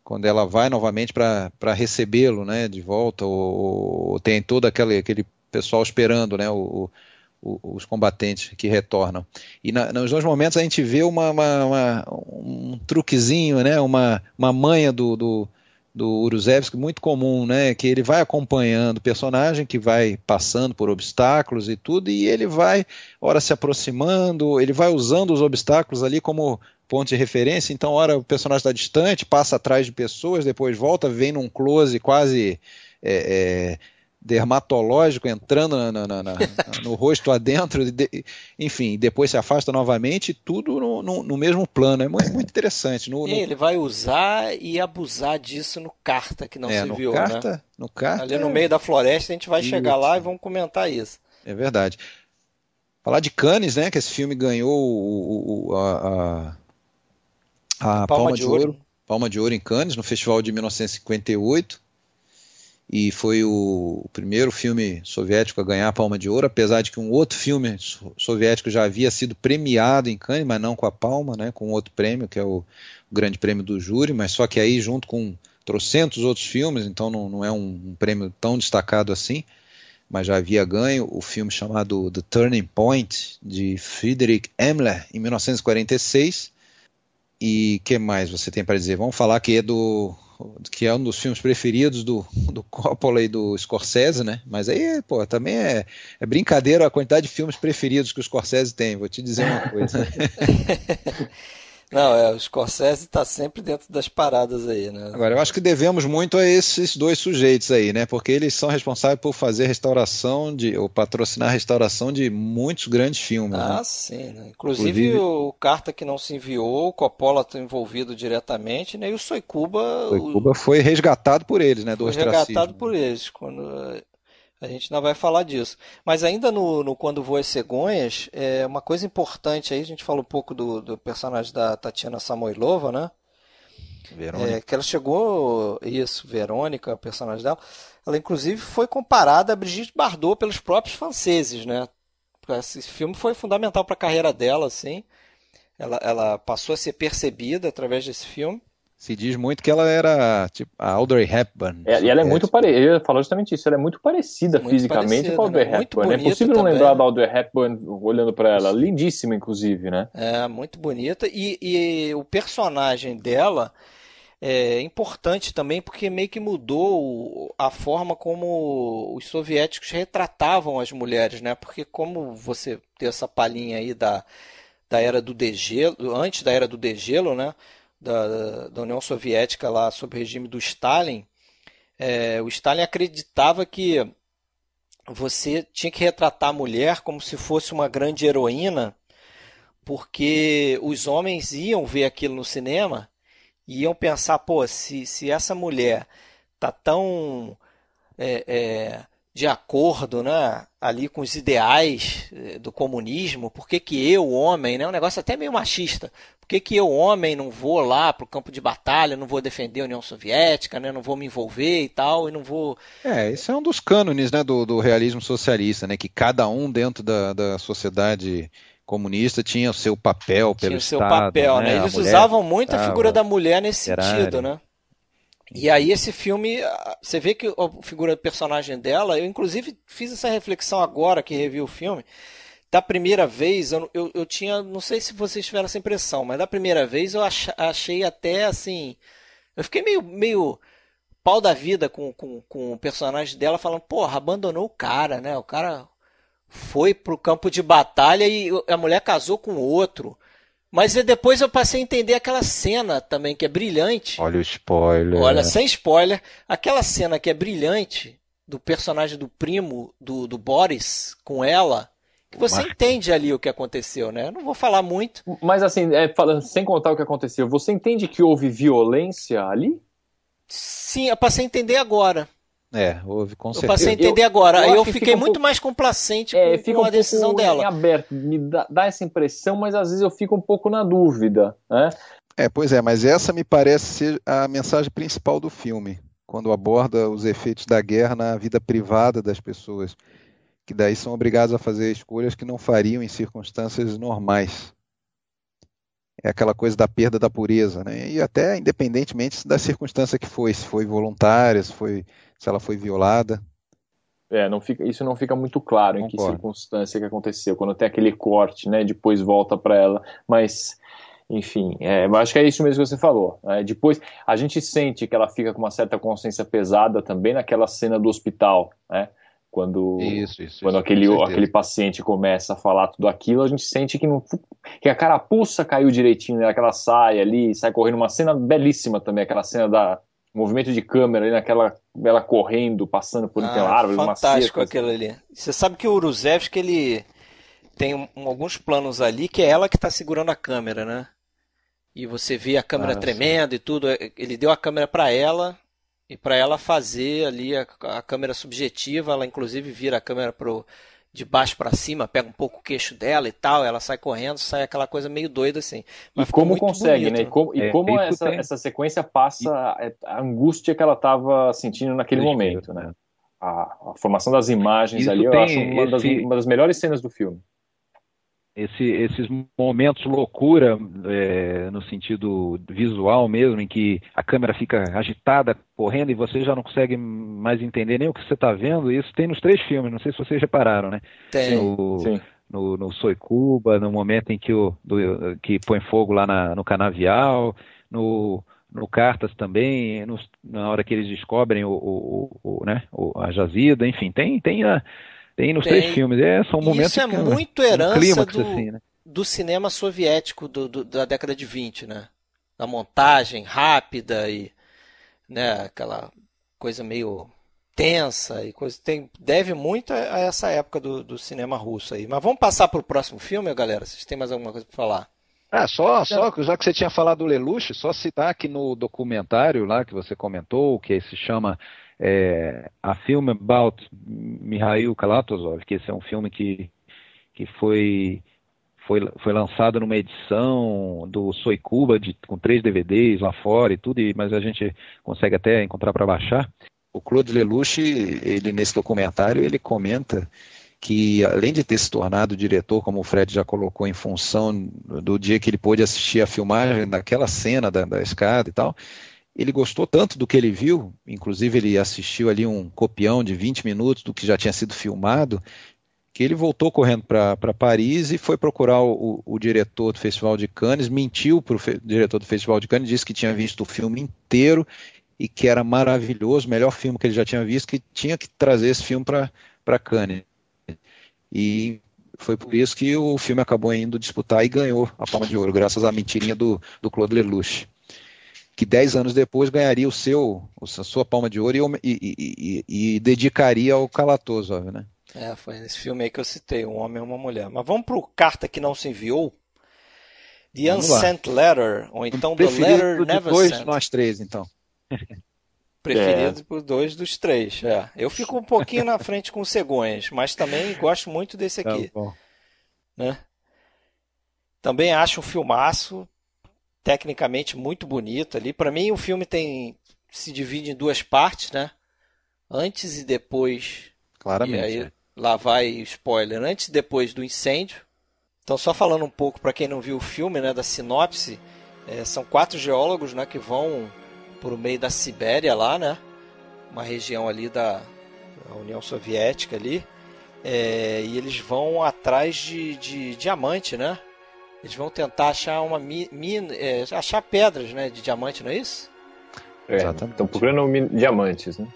quando ela vai novamente para recebê-lo né de volta ou, ou, tem todo aquele, aquele pessoal esperando né o, os combatentes que retornam. E na, nos dois momentos a gente vê uma, uma, uma, um truquezinho, né, uma, uma manha do, do, do Uruzevski muito comum, né, que ele vai acompanhando o personagem que vai passando por obstáculos e tudo, e ele vai, ora se aproximando, ele vai usando os obstáculos ali como ponto de referência, então ora o personagem está distante, passa atrás de pessoas, depois volta, vem num close quase... É, é, dermatológico entrando na, na, na, no rosto adentro, de, enfim, depois se afasta novamente, tudo no, no, no mesmo plano. É muito, muito interessante. No, ele vai usar e abusar disso no Carta, que não é, se viu, carta, né? No Carta. Ali no meio da floresta, a gente vai isso. chegar lá e vamos comentar isso. É verdade. Falar de Cannes, né? Que esse filme ganhou o, o, a, a, a Palma, Palma, de, Ouro. Ouro. Palma de Ouro em Cannes, no festival de 1958 e foi o, primeiro filme soviético a ganhar a Palma de Ouro, apesar de que um outro filme soviético já havia sido premiado em Cannes, mas não com a Palma, né, com outro prêmio, que é o, o Grande Prêmio do Júri, mas só que aí junto com trocentos outros filmes, então não, não é um, um prêmio tão destacado assim, mas já havia ganho o filme chamado The Turning Point, de Friedrich Emler, em 1946, e que mais você tem para dizer? Vamos falar que é do que é um dos filmes preferidos do, do Coppola e do Scorsese, né? Mas aí, pô, também é, é brincadeira a quantidade de filmes preferidos que o Scorsese tem, vou te dizer uma coisa. Não, é, o Scorsese está sempre dentro das paradas aí, né? Agora, eu acho que devemos muito a esses dois sujeitos aí, né? Porque eles são responsáveis por fazer restauração de, ou patrocinar a restauração de muitos grandes filmes. Ah, né? sim. Né? Inclusive, Inclusive, o Carta que não se enviou, o Coppola está envolvido diretamente, né? E o Soicuba. Soicuba o... foi resgatado por eles, né? Do foi resgatado por eles. Quando a gente não vai falar disso. Mas ainda no, no Quando Voa Cegonhas, é uma coisa importante aí, a gente falou um pouco do, do personagem da Tatiana Samoilova, né? Verônica. É, que ela chegou, isso, Verônica, o personagem dela, ela inclusive foi comparada a Brigitte Bardot pelos próprios franceses, né? Esse filme foi fundamental para a carreira dela, assim. Ela, ela passou a ser percebida através desse filme se diz muito que ela era tipo a Audrey Hepburn. É, e ela é muito parecida, eu ia falar justamente isso, ela é muito parecida muito fisicamente parecida, com a Audrey né? Hepburn. É impossível não lembrar da Audrey Hepburn olhando para ela, lindíssima inclusive, né? É, muito bonita e, e o personagem dela é importante também porque meio que mudou a forma como os soviéticos retratavam as mulheres, né? Porque como você tem essa palhinha aí da, da era do degelo, antes da era do degelo, né? Da, da União Soviética lá sob o regime do Stalin, é, o Stalin acreditava que você tinha que retratar a mulher como se fosse uma grande heroína, porque os homens iam ver aquilo no cinema e iam pensar, pô, se, se essa mulher tá tão é, é, de acordo né, ali com os ideais é, do comunismo, por que, que eu, homem, né, um negócio até meio machista, que, que eu, homem, não vou lá para o campo de batalha, não vou defender a União Soviética, né, não vou me envolver e tal, e não vou. É, esse é um dos cânones né, do, do realismo socialista, né, que cada um dentro da, da sociedade comunista tinha o seu papel pelo tinha o seu Estado, papel, né? né? Eles usavam muito a figura da mulher nesse sentido, né? E aí esse filme, você vê que a figura do personagem dela, eu inclusive fiz essa reflexão agora que revi o filme da primeira vez, eu, eu, eu, tinha, não sei se vocês tiveram essa impressão, mas da primeira vez eu ach, achei até assim. Eu fiquei meio, meio pau da vida com, com, com o personagem dela, falando, porra, abandonou o cara, né? O cara foi pro campo de batalha e a mulher casou com outro. Mas depois eu passei a entender aquela cena também, que é brilhante. Olha o spoiler. Olha, sem spoiler. Aquela cena que é brilhante do personagem do primo do, do Boris com ela que você entende ali o que aconteceu, né? Eu não vou falar muito. Mas assim, é, falando, sem contar o que aconteceu, você entende que houve violência ali? Sim, eu passei a entender agora. É, houve com certeza. Eu passei a entender eu, agora. Eu, eu fiquei muito mais complacente é, com, com a decisão dela. Em aberto, me dá, dá, essa impressão, mas às vezes eu fico um pouco na dúvida, né? É, pois é, mas essa me parece ser a mensagem principal do filme, quando aborda os efeitos da guerra na vida privada das pessoas, que daí são obrigados a fazer escolhas que não fariam em circunstâncias normais. É aquela coisa da perda da pureza, né? E até independentemente da circunstância que foi, se foi voluntária, se foi se ela foi violada. É, não fica, isso não fica muito claro Concordo. em que circunstância que aconteceu, quando tem aquele corte, né, depois volta para ela, mas enfim, é, acho que é isso mesmo que você falou. Né? Depois, a gente sente que ela fica com uma certa consciência pesada também naquela cena do hospital, né? Quando, isso, isso, quando isso, aquele, aquele paciente começa a falar tudo aquilo, a gente sente que, não, que a carapuça caiu direitinho, né? Aquela sai ali, sai correndo. Uma cena belíssima também, aquela cena da, movimento de câmera ali naquela ela correndo, passando por ah, aquela árvore, fantástico aquilo ali. Você sabe que o Uruzevski ele tem um, alguns planos ali que é ela que está segurando a câmera, né? E você vê a câmera ah, tremendo sim. e tudo. Ele deu a câmera para ela e para ela fazer ali a, a, câmera subjetiva. Ela inclusive vira a câmera pro de baixo para cima, pega um pouco o queixo dela e tal, ela sai correndo, sai aquela coisa meio doida assim. Mas e como consegue, bonito, né? E como, e é, como essa, essa sequência passa a angústia que ela estava sentindo naquele momento, né? A, a, formação das imagens isso ali, eu acho uma, esse... das, uma das melhores cenas do filme esse, esses momentos loucura, é, no sentido visual mesmo, em que a câmera fica agitada, correndo, e você já não consegue mais entender nem o que você está vendo, isso tem nos três filmes, não sei se vocês repararam, né? Tem, no, sim. No, no Cuba, no momento em que, o, do, que põe fogo lá na, no canavial, no, no Cartas também, no, na hora que eles descobrem o, o, o né, a jazida, enfim, tem, tem a tem nos Tem. três filmes. É, são momentos Isso é muito herança clímax, do, assim, né? do cinema soviético do, do, da década de 20, né? Da montagem rápida e né, aquela coisa meio tensa e coisa tem deve muito a, essa época do, do cinema russo aí. Mas vamos passar para o próximo filme, galera. Vocês têm mais alguma coisa para falar? Ah, só, só, já que você tinha falado do Lelouch, só citar que no documentário lá que você comentou, que se chama é, a Film About Mikhail Kalatozov, que esse é um filme que, que foi, foi, foi lançado numa edição do Soy Cuba, de, com três DVDs lá fora e tudo, e, mas a gente consegue até encontrar para baixar. O Claude Lelouch, ele nesse documentário, ele comenta que além de ter se tornado diretor, como o Fred já colocou, em função do dia que ele pôde assistir a filmagem daquela cena da, da escada e tal, ele gostou tanto do que ele viu, inclusive ele assistiu ali um copião de 20 minutos do que já tinha sido filmado, que ele voltou correndo para Paris e foi procurar o, o, diretor do Festival de Cannes, mentiu para o diretor do Festival de Cannes, disse que tinha visto o filme inteiro e que era maravilhoso, o melhor filme que ele já tinha visto, que tinha que trazer esse filme para Cannes. E foi por isso que o filme acabou indo disputar e ganhou a Palma de Ouro, graças à mentirinha do, do Claude Lelouch que dez anos depois ganharia o seu, a sua palma de ouro e, e, e, e dedicaria ao Kalatozov, né? É, foi nesse filme aí que eu citei, um homem e uma mulher. Mas vamos pro Carta que não se enviou. The Unsent Letter, ou então The Letter Never dois Sent. nós três, então. Preferido é. por dois dos três, é. Eu fico um pouquinho na frente com o Cegonhas, mas também gosto muito desse tá aqui. Tá né? Também acho um filmaço, tecnicamente muito bonito ali. Para mim, o filme tem se divide em duas partes, né? Antes e depois. Claramente. E aí, lá vai spoiler. Antes e depois do incêndio. Então, só falando um pouco para quem não viu o filme, né, da sinopse, é, são quatro geólogos, né, que vão por meio da Sibéria lá, né? Uma região ali da, da União Soviética ali. É, e eles vão atrás de, de diamante, né? Eles vão tentar achar uma mina, é, achar pedras, né, de diamante, não é isso? É, Estão procurando diamantes, né?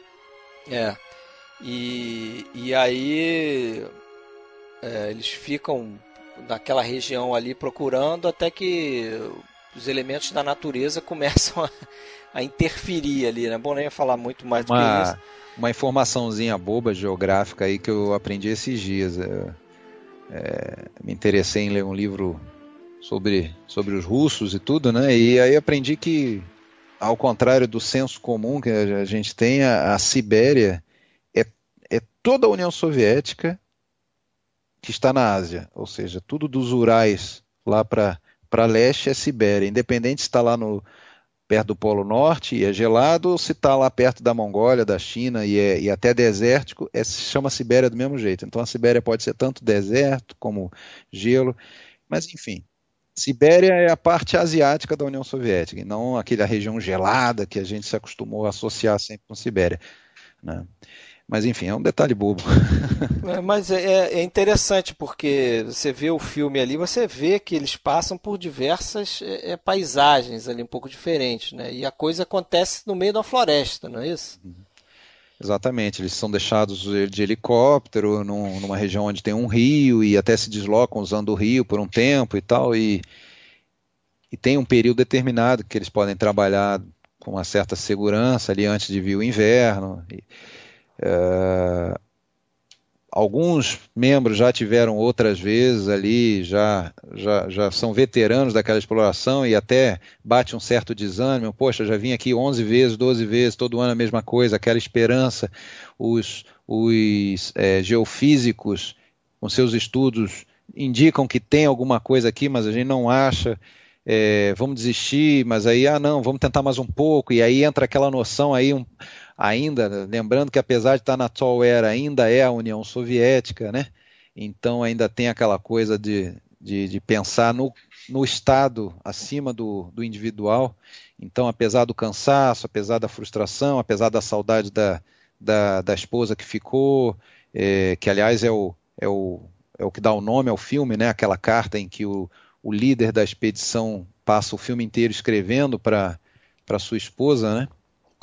É. E, e aí é, eles ficam naquela região ali procurando até que os elementos da natureza começam a, a interferir ali, né? Bom nem falar muito mais do uma, que isso. Uma informaçãozinha boba geográfica aí que eu aprendi esses dias. É, é, me interessei em ler um livro sobre, sobre os russos e tudo, né? E aí aprendi que ao contrário do senso comum que a gente tem, a, a Sibéria é, é toda a União Soviética que está na Ásia, ou seja, tudo dos Urais lá para leste é Sibéria, independente se está lá no, perto do Polo Norte e é gelado, ou se está lá perto da Mongólia, da China e, é, e até desértico, é, se chama Sibéria do mesmo jeito. Então a Sibéria pode ser tanto deserto como gelo, mas enfim. Sibéria é a parte asiática da União Soviética, e não aquela região gelada que a gente se acostumou a associar sempre com Sibéria. Né? Mas enfim, é um detalhe bobo. É, mas é, é, é, interessante porque você vê o filme ali, você vê que eles passam por diversas é, é, paisagens ali um pouco diferentes, né? E a coisa acontece no meio da floresta, não é isso? Uhum. Exatamente, eles são deixados de helicóptero num, numa região onde tem um rio e até se deslocam usando o rio por um tempo e tal, e, e tem um período determinado que eles podem trabalhar com uma certa segurança ali antes de vir o inverno. E, é, alguns membros já tiveram outras vezes ali, já, já, já são veteranos daquela exploração e até bate um certo desânimo. Poxa, já vim aqui 11 vezes, 12 vezes, todo ano a mesma coisa, aquela esperança. Os, os é, geofísicos, com seus estudos, indicam que tem alguma coisa aqui, mas a gente não acha. É, vamos desistir, mas aí, ah, não, vamos tentar mais um pouco, e aí entra aquela noção aí, um, ainda, lembrando que apesar de estar na atual era, ainda é a União Soviética, né? Então ainda tem aquela coisa de, de, de pensar no, no Estado acima do, do individual. Então, apesar do cansaço, apesar da frustração, apesar da saudade da, da, da esposa que ficou, é, que aliás é o, é, o, é o que dá o nome ao filme, né? aquela carta em que o, o líder da expedição passa o filme inteiro escrevendo para sua esposa, né?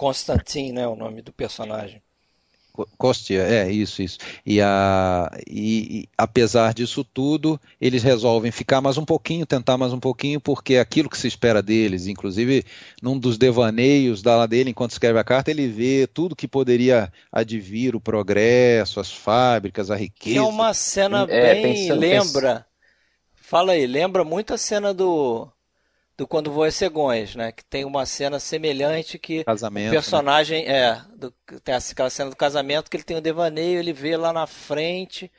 Constantin, né, o nome do personagem. Kostia, é isso, isso. E, a, e, e, apesar disso tudo, eles resolvem ficar mais um pouquinho, tentar mais um pouquinho, porque é aquilo que se espera deles, inclusive num dos devaneios da dele, enquanto escreve a carta, ele vê tudo que poderia advir o progresso, as fábricas, a riqueza. Que é uma cena é, bem pensando, lembra. Fala aí, lembra muito a cena do do Quando Voa Cegonhas, né? Que tem uma cena semelhante que casamento, o personagem né? é do, tem aquela cena do casamento que ele tem um devaneio, ele vê lá na frente,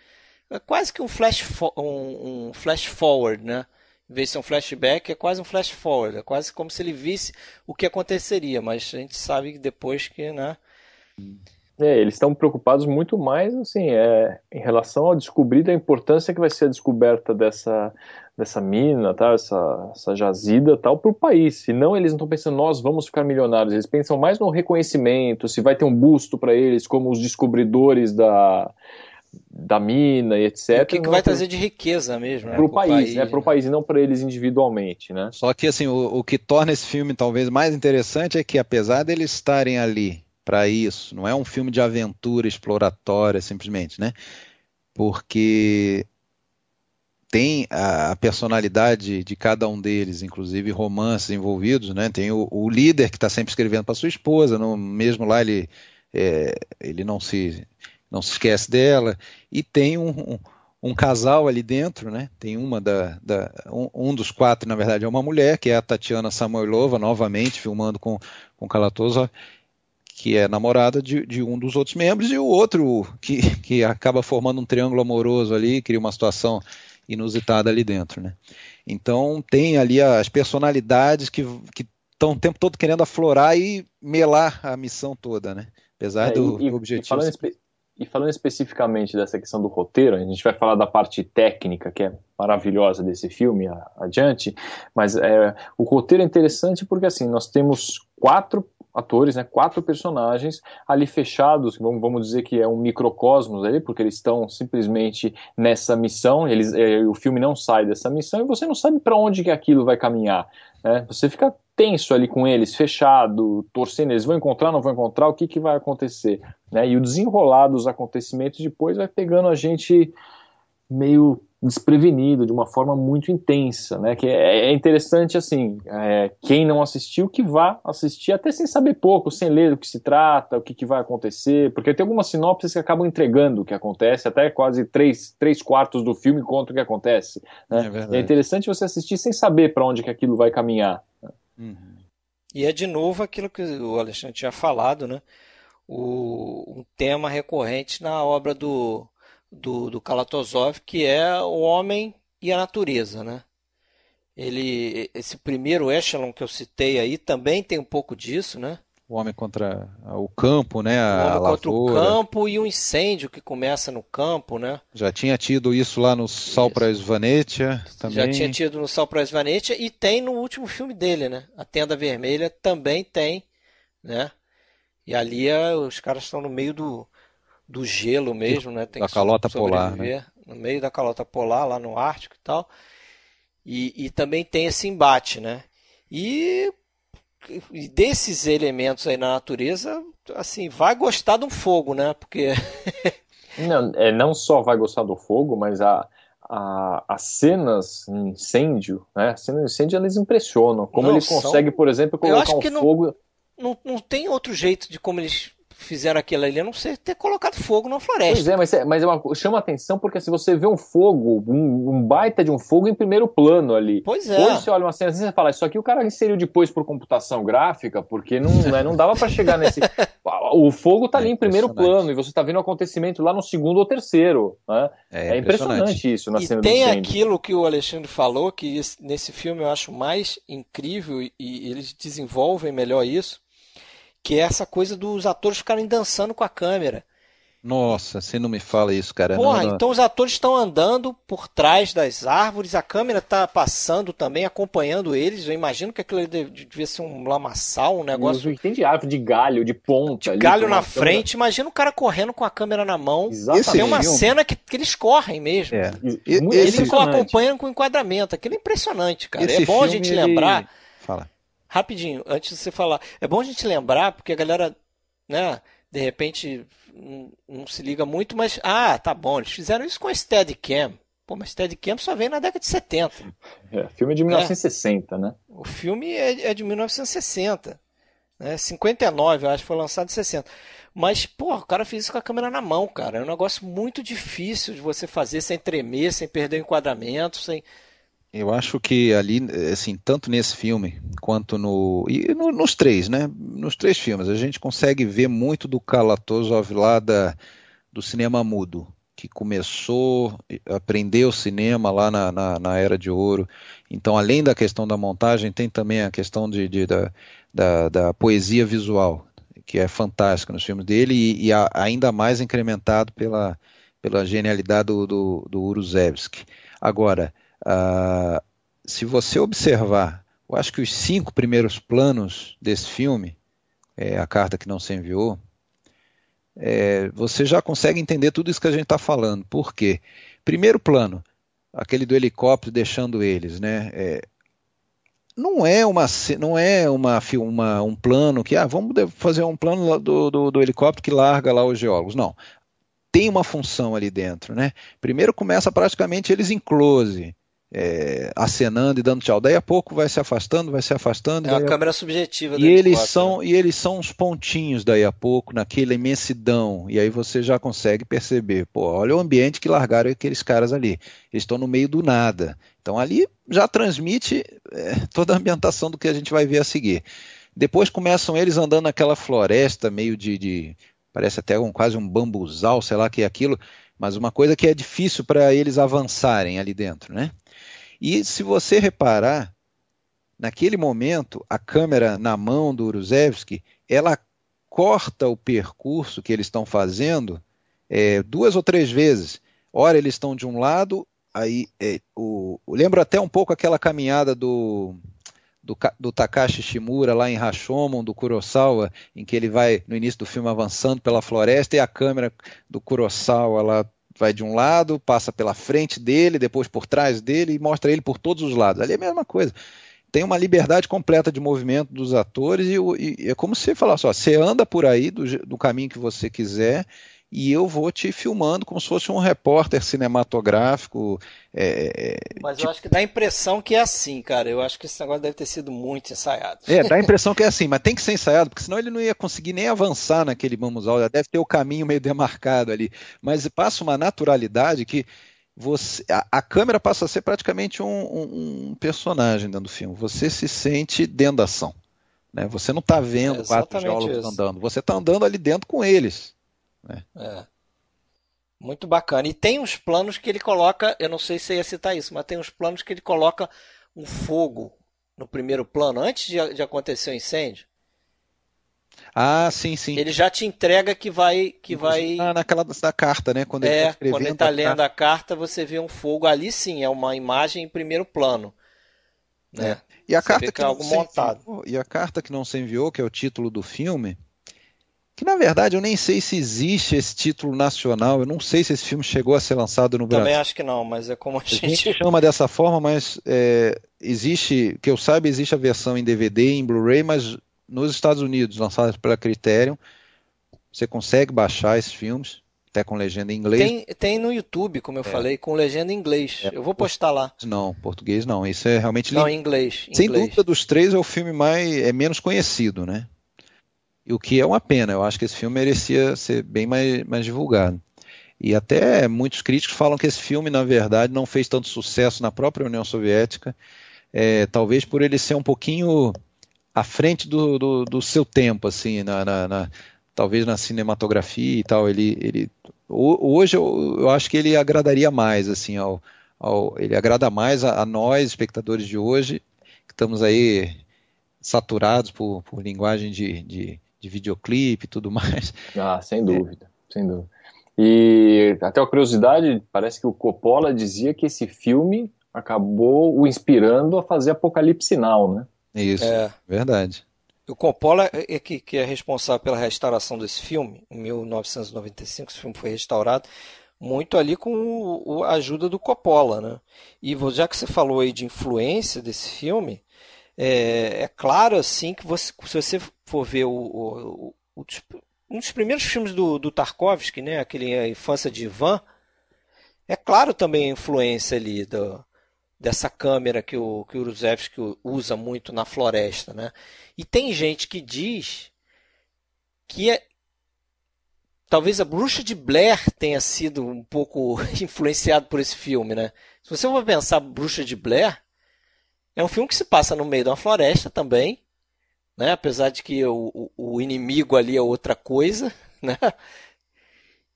é quase que um flash um, um flash forward, né? Em vez de ser um flashback, é quase um flash forward, é quase como se ele visse o que aconteceria, mas a gente sabe depois que, né? É, eles estão preocupados muito mais assim, é, em relação a descobrir a importância que vai ser a descoberta dessa, dessa mina, tá, essa, essa jazida tal, para o país. Senão eles não estão pensando, nós vamos ficar milionários. Eles pensam mais no reconhecimento, se vai ter um busto para eles como os descobridores da, da mina e etc. E o que, que vai trazer de riqueza mesmo, né? Para o país, país, né? Para o país e não para eles individualmente, né? Só que assim, o, o que torna esse filme talvez mais interessante é que apesar deles estarem ali para isso. Não é um filme de aventura exploratória simplesmente, né? Porque tem a, personalidade de cada um deles, inclusive romances envolvidos, né? Tem o, o líder que está sempre escrevendo para sua esposa, no, mesmo lá ele é, ele não se não se esquece dela e tem um, um, um casal ali dentro, né? Tem uma da, da um, um, dos quatro na verdade é uma mulher que é a Tatiana Samoilova novamente filmando com com Kalatozov que é namorada de, de, um dos outros membros, e o outro que, que acaba formando um triângulo amoroso ali, cria uma situação inusitada ali dentro. Né? Então tem ali as personalidades que estão o tempo todo querendo aflorar e melar a missão toda, né? apesar é, do, e, do objetivo. E falando, espe e falando especificamente dessa questão do roteiro, a gente vai falar da parte técnica, que é maravilhosa desse filme adiante, mas é, o roteiro é interessante porque assim, nós temos quatro atores, né, quatro personagens ali fechados, vamos, dizer que é um microcosmos ali, porque eles estão simplesmente nessa missão, eles, é, o filme não sai dessa missão e você não sabe para onde que aquilo vai caminhar. Né? Você fica tenso ali com eles, fechado, torcendo, eles vão encontrar, não vão encontrar, o que, que vai acontecer? Né? E o desenrolar dos acontecimentos depois vai pegando a gente meio desprevenido, de uma forma muito intensa, né? Que é, é interessante assim, é, quem não assistiu que vá assistir até sem saber pouco, sem ler do que se trata, o que, que vai acontecer, porque tem algumas sinopses que acabam entregando o que acontece, até quase três, três quartos do filme conta o que acontece. Né? É, é, interessante você assistir sem saber para onde que aquilo vai caminhar. Uhum. E é de novo aquilo que o Alexandre tinha falado, né? O, um tema recorrente na obra do, do, do Kalatozov, que é o homem e a natureza, né? Ele, esse primeiro echelon que eu citei aí também tem um pouco disso, né? O homem contra o campo, né? A o homem contra o campo e o incêndio que começa no campo, né? Já tinha tido isso lá no Sal para Venetia também. Já tinha tido no Sal para Venetia e tem no último filme dele, né? A Tenda Vermelha também tem, né? E ali é, os caras estão no meio do, do gelo mesmo, né? Tem da calota polar, né? No meio da calota polar, lá no Ártico e tal. E, e também tem esse embate, né? E desses elementos aí na natureza, assim, vai gostar do fogo, né? Porque. não, é, não só vai gostar do fogo, mas a, a, as cenas em incêndio, né? As cenas de incêndio eles impressionam. Como não, ele consegue, são... por exemplo, colocar um fogo. Não, não, não tem outro jeito de como eles fizeram aquilo ali, a não ser ter colocado fogo na floresta. Pois é, mas, é, mas é uma, chama atenção porque se você vê um fogo, um, um, baita de um fogo em primeiro plano ali. Pois é. Hoje você olha uma cena assim e fala, isso aqui o cara inseriu depois por computação gráfica, porque não, né, não dava para chegar nesse. o fogo tá ali é em primeiro plano e você tá vendo o acontecimento lá no segundo ou terceiro. Né? É, é impressionante. impressionante. isso na e cena tem aquilo que o Alexandre falou, que nesse filme eu acho mais incrível e, e eles desenvolvem melhor isso que é essa coisa dos atores ficarem dançando com a câmera. Nossa, você não me fala isso, cara. Porra, não, não. então os atores estão andando por trás das árvores, a câmera está passando também, acompanhando eles. Eu imagino que aquilo devia ser um lamaçal, um negócio. Tem de árvore, de galho, de ponta. De ali, galho na frente. Câmera... Imagina o cara correndo com a câmera na mão. Exatamente. Tem uma cena que, que eles correm mesmo. É. Eles acompanham com enquadramento. Aquilo é impressionante, cara. Esse é bom a gente ele... lembrar. Fala rapidinho, antes de você falar, é bom a gente lembrar, porque a galera, né, de repente não, não se liga muito, mas, ah, tá bom, eles fizeram isso com a Steadicam. Pô, mas Steadicam só veio na década de 70. É, filme de 1960, é. né? O filme é, é de 1960. Né? 59, eu acho que foi lançado em 60. Mas, pô, o cara fez isso com a câmera na mão, cara. É um negócio muito difícil de você fazer sem tremer, sem perder o enquadramento, sem, eu acho que ali, assim, tanto nesse filme quanto no. E no, nos três, né? Nos três filmes, a gente consegue ver muito do Kalatozov lá da, do cinema mudo, que começou, aprendeu cinema lá na, na, na, Era de Ouro. Então, além da questão da montagem, tem também a questão de, de da, da, da, poesia visual, que é fantástica nos filmes dele e, e a, ainda mais incrementado pela, pela genialidade do, do, do Uruzevski. Agora Uh, se você observar, eu acho que os cinco primeiros planos desse filme, é, a carta que não se enviou, é, você já consegue entender tudo isso que a gente está falando. Por quê? Primeiro plano, aquele do helicóptero deixando eles, né? É, não é uma não é uma, uma, um plano que ah vamos fazer um plano do, do, do helicóptero que larga lá os geólogos não tem uma função ali dentro né primeiro começa praticamente eles em close é, acenando e dando tchau. Daí a pouco vai se afastando, vai se afastando. É uma câmera subjetiva. E eles são né? e eles são uns pontinhos daí a pouco naquela imensidão. E aí você já consegue perceber, pô, olha o ambiente que largaram aqueles caras ali. Eles estão no meio do nada. Então ali já transmite é, toda a ambientação do que a gente vai ver a seguir. Depois começam eles andando naquela floresta meio de, de parece até um, quase um bambuzal, sei lá que é aquilo, mas uma coisa que é difícil para eles avançarem ali dentro, né? E se você reparar, naquele momento, a câmera na mão do Uruzevski, ela corta o percurso que eles estão fazendo é, duas ou três vezes. Ora, eles estão de um lado, aí é, o, lembro até um pouco aquela caminhada do, do, do, Takashi Shimura lá em Rashomon, do Kurosawa, em que ele vai no início do filme avançando pela floresta e a câmera do Kurosawa lá vai de um lado, passa pela frente dele, depois por trás dele e mostra ele por todos os lados. Ali é a mesma coisa. Tem uma liberdade completa de movimento dos atores e, e é como se falasse: ó, você anda por aí do, do caminho que você quiser e eu vou te filmando como se fosse um repórter cinematográfico. É, é Mas tipo... eu acho que dá a impressão que é assim, cara. Eu acho que esse negócio deve ter sido muito ensaiado. É, dá a impressão que é assim, mas tem que ser ensaiado, porque senão ele não ia conseguir nem avançar naquele mamusal. Já deve ter o caminho meio demarcado ali. Mas passa uma naturalidade que você, a, a câmera passa a ser praticamente um, um, um personagem dentro do filme. Você se sente dentro da ação. Né? Você não está vendo é quatro geólogos isso. andando, você está andando ali dentro com eles. Né? É. Muito bacana. E tem uns planos que ele coloca, eu não sei se ia citar isso, mas tem uns planos que ele coloca um fogo no primeiro plano, antes de, de acontecer o incêndio. Ah, sim, sim. Ele já te entrega que vai. que vai ah, Naquela da carta, né? Quando é, ele tá quando ele está lendo a carta, você vê um fogo. Ali sim, é uma imagem em primeiro plano. Né? É. E a carta que, algo montado. Enviou, e a carta que não se enviou, que é o título do filme, que na verdade eu nem sei se existe esse título nacional, eu não sei se esse filme chegou a ser lançado no Brasil. Também acho que não, mas é como a gente... A gente chama dessa forma, mas é, existe, que eu saiba, existe a versão em DVD e em Blu-ray, mas nos Estados Unidos, lançada pela Criterion, você consegue baixar esses filmes, até com legenda em inglês. Tem, tem no YouTube, como eu é. falei, com legenda em inglês. É. Eu vou postar lá. Não, português não. Isso é realmente Não, em inglês. Sem inglês. dúvida, dos três é o filme mais é menos conhecido, né? O que é uma pena. Eu acho que esse filme merecia ser bem mais, mais divulgado. E até muitos críticos falam que esse filme, na verdade, não fez tanto sucesso na própria União Soviética, é, talvez por ele ser um pouquinho à frente do, do, do seu tempo, assim, na, na, na, talvez na cinematografia e tal. Ele, ele hoje eu, eu acho que ele agradaria mais, assim, ao, ao ele agrada mais a, a, nós, espectadores de hoje, que estamos aí saturados por, por linguagem de, de, de videoclipe e tudo mais. Ah, sem dúvida, é. sem dúvida. E até uma curiosidade, parece que o Coppola dizia que esse filme acabou o inspirando a fazer Apocalipse Now, né? Isso, é. verdade. O Coppola é que, que é responsável pela restauração desse filme, em 1995, esse filme foi restaurado, muito ali com a ajuda do Coppola, né? E já que você falou aí de influência desse filme, é, é claro assim que você, se você for ver o, o, o, um dos primeiros filmes do, do Tarkovsky, né? Aquele A Infância de Ivan, é claro também a influência ali do, dessa câmera que o, que usa muito na floresta, né? E tem gente que diz que é, talvez a Bruxa de Blair tenha sido um pouco influenciado por esse filme, né? Se você for pensar Bruxa de Blair, é um filme que se passa no meio de uma floresta também, né? Apesar de que o, o inimigo ali é outra coisa, né?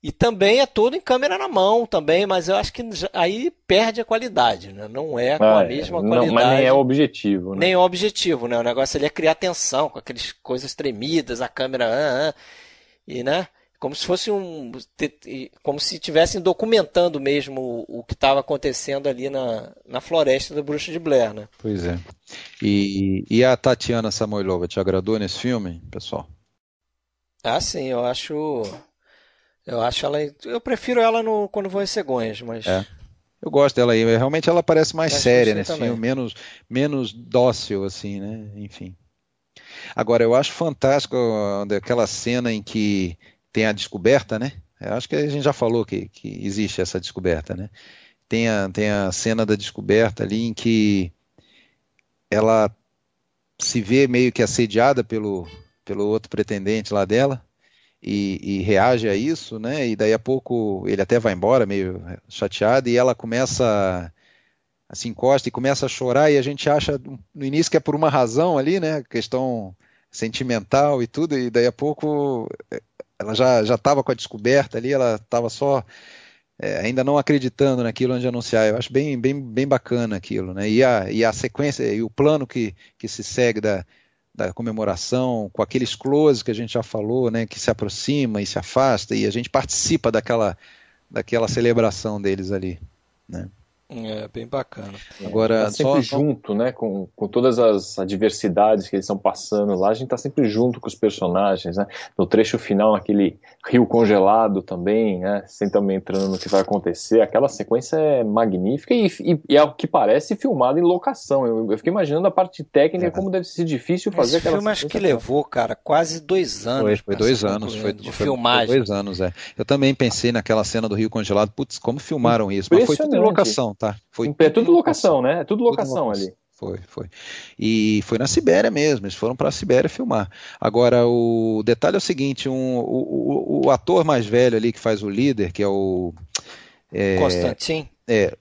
E também é todo em câmera na mão também, mas eu acho que aí perde a qualidade, né? Não é com ah, a é. mesma não, qualidade. Mas nem é o objetivo, né? Nem é o objetivo, né? O negócio ali é criar tensão, com aquelas coisas tremidas, a câmera... Ah, ah, e, né? Como se fosse um... Como se estivessem documentando mesmo o, que estava acontecendo ali na, na floresta da Bruxa de Blair, né? Pois é. E, e a Tatiana Samoilova te agradou nesse filme, pessoal? Ah, sim, eu acho eu acho ela. Eu prefiro ela no quando vou em cegonhas, mas. É. Eu gosto dela aí. Realmente ela parece mais séria nesse também. filme, menos, menos dócil, assim, né? Enfim. Agora, eu acho fantástico aquela cena em que tem a descoberta, né? Eu acho que a gente já falou que, que existe essa descoberta, né? Tem a, tem a cena da descoberta ali em que ela se vê meio que assediada pelo, pelo outro pretendente lá dela, e, e, reage a isso, né? E daí a pouco ele até vai embora meio chateado e ela começa a se encosta e começa a chorar e a gente acha no início que é por uma razão ali, né? Questão sentimental e tudo e daí a pouco ela já já estava com a descoberta ali, ela estava só é, ainda não acreditando naquilo onde anunciar. Eu acho bem, bem, bem bacana aquilo, né? E a, e a sequência e o plano que, que se segue da, da comemoração, com aqueles close que a gente já falou, né, que se aproxima e se afasta, e a gente participa daquela, daquela celebração deles ali. Né? É, bem bacana. Agora, tá sempre só... junto, né, com, com todas as adversidades que eles estão passando lá, a gente tá sempre junto com os personagens, né, no trecho final, aquele rio congelado também, né, sem também entrando no que vai acontecer, aquela sequência é magnífica e, e, e é o que parece filmado em locação, eu, eu fiquei imaginando a parte técnica, é. como deve ser difícil fazer Esse aquela filme acho que levou, cara, quase dois anos. Foi, foi dois anos, foi, de foi, filmagem. Foi dois anos, é. Eu também pensei naquela cena do rio congelado, putz, como filmaram isso, mas foi tudo em locação, tá? Foi é tudo locação, né? É tudo locação, tudo ali. Foi, foi. E foi na Sibéria mesmo, eles foram para a Sibéria filmar. Agora, o detalhe é o seguinte: um, o, o, o, ator mais velho ali que faz o líder, que é o. É, Constantin? É,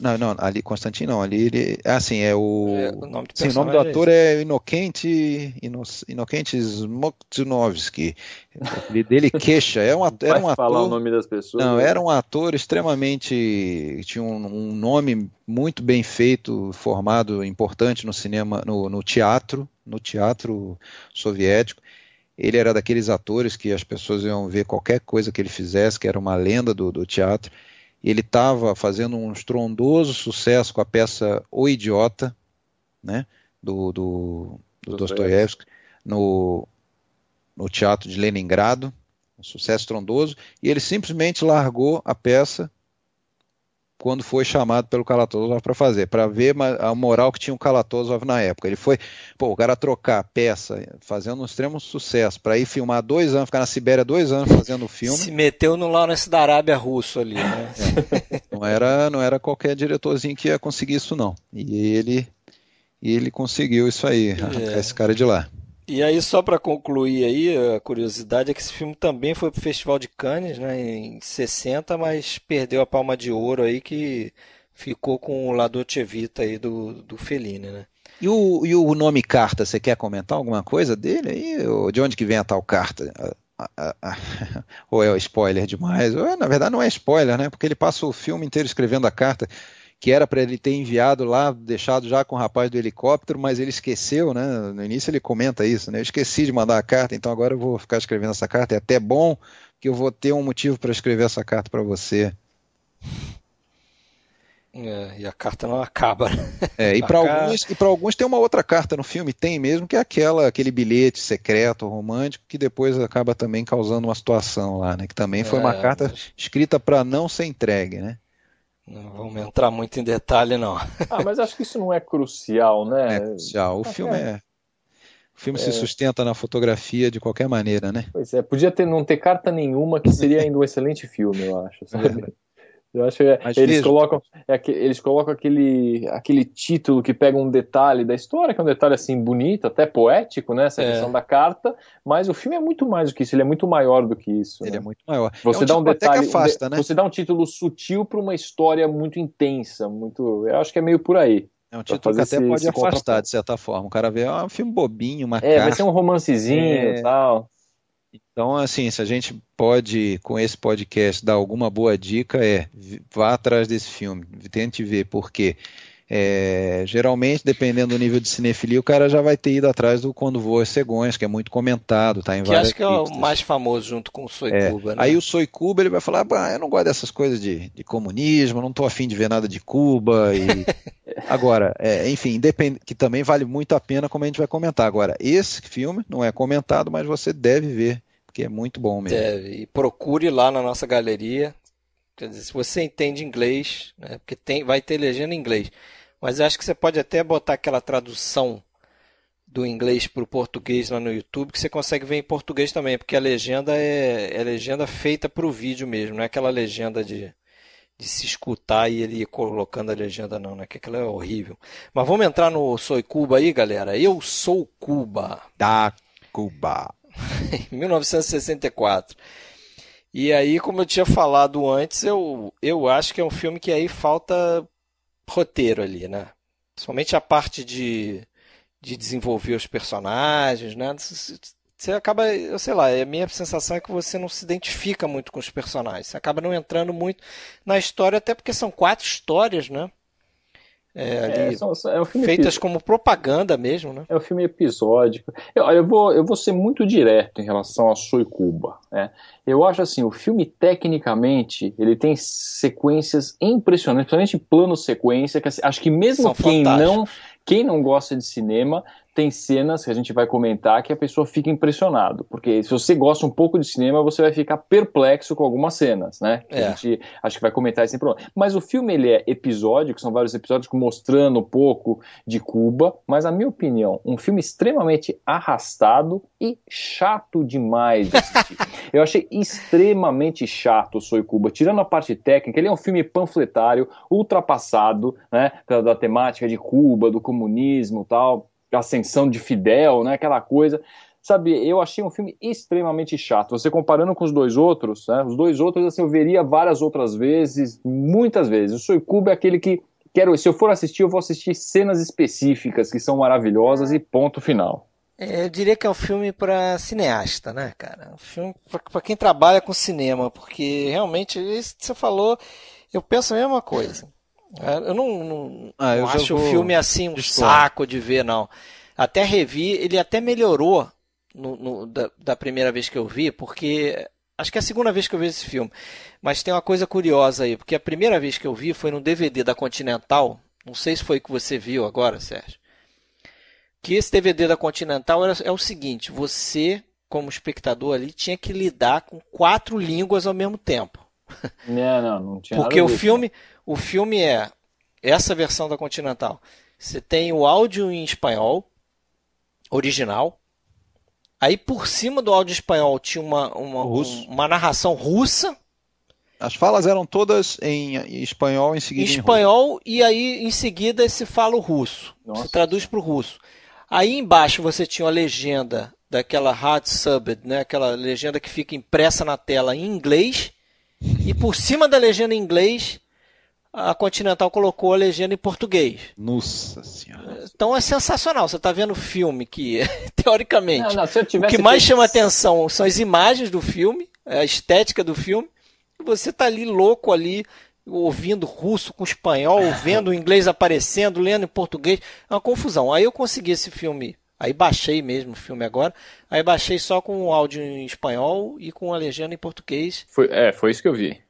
Não, não, ali Constantino não, ali ele. Assim, é o. É, o nome, Sim, o nome do ator é, Inocente, Inocente Smoktinovski. Ele dele queixa. É um, era um ator. falar o nome das pessoas. Não, né? era um ator extremamente. Tinha um, um, nome muito bem feito, formado, importante no cinema, no, no teatro, no teatro soviético. Ele era daqueles atores que as pessoas iam ver qualquer coisa que ele fizesse, que era uma lenda do, do teatro. Ele estava fazendo um estrondoso sucesso com a peça O Idiota, né, do, do, do Dostoiévski, no, no Teatro de Leningrado, um sucesso estrondoso, e ele simplesmente largou a peça quando foi chamado pelo Kalatozov para fazer, para ver a moral que tinha o Kalatozov na época. Ele foi, pô, o cara trocar peça, fazendo um extremo sucesso, para ir filmar dois anos, ficar na Sibéria dois anos fazendo o filme. Se meteu no Lawrence da Arábia russo ali, né? É. Não, era, não era qualquer diretorzinho que ia conseguir isso, não. E ele, ele conseguiu isso aí, é. esse cara de lá. E aí, só para concluir aí, a curiosidade é que esse filme também foi pro Festival de Cannes, né, em 60, mas perdeu a palma de ouro aí que ficou com o La aí do, do Fellini, né? E o, e o nome Carta, você quer comentar alguma coisa dele aí? De onde que vem a tal carta? ou é spoiler demais? Ou, na verdade não é spoiler, né? Porque ele passa o filme inteiro escrevendo a carta que era para ele ter enviado lá, deixado já com o rapaz do helicóptero, mas ele esqueceu, né? No início ele comenta isso, né? Eu esqueci de mandar a carta, então agora eu vou ficar escrevendo essa carta. É até bom que eu vou ter um motivo para escrever essa carta para você. É, e a carta não acaba. Né? É, e para alguns, e alguns tem uma outra carta no filme, tem mesmo, que é aquela, aquele bilhete secreto, romântico, que depois acaba também causando uma situação lá, né? Que também foi é, uma carta mas... escrita para não ser entregue, né? Não vamos entrar muito em detalhe, não. Ah, mas acho que isso não é crucial, né? É crucial. O filme é. O filme é... se sustenta na fotografia de qualquer maneira, né? Pois é, podia ter, não ter carta nenhuma, que seria ainda um excelente filme, eu acho. Eu acho que é, eles, colocam, é, eles colocam aquele, aquele título que pega um detalhe da história, que é um detalhe assim bonito, até poético, né? Essa é. questão da carta, mas o filme é muito mais do que isso, ele é muito maior do que isso. Ele né? é muito maior. Você é um dá um detalhe, afasta, né? você dá um título sutil para uma história muito intensa, muito. Eu acho que é meio por aí. É um título que até esse, pode esse afastar, de certa forma. O cara vê, ah, um filme bobinho, uma É, carta. vai ser um romancezinho e é... tal. Então, assim, se a gente pode, com esse podcast, dar alguma boa dica, é vá atrás desse filme, tente ver, porque é, geralmente, dependendo do nível de cinefilia, o cara já vai ter ido atrás do Quando Voa Cegonhas, que é muito comentado, tá em que acho que é o mais famoso junto com o Soy é, Cuba, né? Aí o Soy Cuba, ele vai falar, bah, eu não gosto dessas coisas de, de comunismo, não tô afim de ver nada de Cuba. E... Agora, é, enfim, depende, que também vale muito a pena, como a gente vai comentar. Agora, esse filme não é comentado, mas você deve ver, porque é muito bom mesmo. Deve, e procure lá na nossa galeria, Quer dizer, se você entende inglês, né, porque tem, vai ter legenda em inglês. Mas acho que você pode até botar aquela tradução do inglês para o português lá no YouTube, que você consegue ver em português também, porque a legenda é, é legenda feita para o vídeo mesmo, não é aquela legenda de, de se escutar e ele ir colocando a legenda não, né? Que aquilo é horrível. Mas vamos entrar no Soy Cuba aí, galera. Eu sou Cuba. Da Cuba. 1964. E aí, como eu tinha falado antes, eu, eu acho que é um filme que aí falta roteiro ali, né? Somente a parte de, de desenvolver os personagens, né? Você acaba, eu sei lá, a minha sensação é que você não se identifica muito com os personagens. Você acaba não entrando muito na história, até porque são quatro histórias, né? É, é, são, é um feitas como propaganda mesmo, né? É um filme episódico. Eu, eu, vou, eu vou ser muito direto em relação a Soy Cuba. Né? Eu acho assim, o filme tecnicamente ele tem sequências impressionantes, principalmente plano sequência, que assim, acho que mesmo São quem não quem não gosta de cinema tem cenas que a gente vai comentar que a pessoa fica impressionado, porque se você gosta um pouco de cinema, você vai ficar perplexo com algumas cenas, né? É. A gente acho que vai comentar sem problema. Mas o filme ele é episódico, são vários episódios mostrando um pouco de Cuba, mas na minha opinião, um filme extremamente arrastado e chato demais de assistir. Eu achei extremamente chato o Soy Cuba, tirando a parte técnica, ele é um filme panfletário, ultrapassado, né, da, da temática de Cuba, do comunismo, tal ascensão de Fidel, né? Aquela coisa. Sabe, eu achei um filme extremamente chato. Você comparando com os dois outros, né? Os dois outros, assim, eu veria várias outras vezes, muitas vezes. O Soy Cuba é aquele que quero, se eu for assistir, eu vou assistir cenas específicas que são maravilhosas e ponto final. É, eu diria que é um filme para cineasta, né, cara? Um filme para quem trabalha com cinema, porque realmente isso que você falou, eu penso a mesma coisa. É, eu não, não, ah, eu não acho o filme assim um saco de ver, não. Até revi, ele até melhorou no, no, da, da, primeira vez que eu vi, porque acho que é a segunda vez que eu vi esse filme. Mas tem uma coisa curiosa aí, porque a primeira vez que eu vi foi no DVD da Continental. Não sei se foi que você viu agora, Sérgio. Que esse DVD da Continental era, é o seguinte: você, como espectador ali, tinha que lidar com quatro línguas ao mesmo tempo. Não, não, não tinha Porque o filme, o filme é essa versão da Continental. Você tem o áudio em espanhol original. Aí por cima do áudio espanhol tinha uma, uma, um, uma narração russa. As falas eram todas em espanhol, em seguida em espanhol em e aí em seguida se fala o russo. Nossa. Se traduz para o russo. Aí embaixo você tinha a legenda daquela hard subbed, né? Aquela legenda que fica impressa na tela em inglês e por cima da legenda em inglês, a Continental colocou a legenda em português. Nossa senhora. Então é sensacional. Você está vendo o filme que, teoricamente, não, não, o que mais chama atenção são as imagens do filme, a estética do filme. E você está ali louco ali, ouvindo russo com espanhol, vendo o inglês aparecendo, lendo em português. É uma confusão. Aí eu consegui esse filme Aí baixei mesmo o filme agora. Aí baixei só com o áudio em espanhol e com a legenda em português. Foi, é, foi isso que eu vi.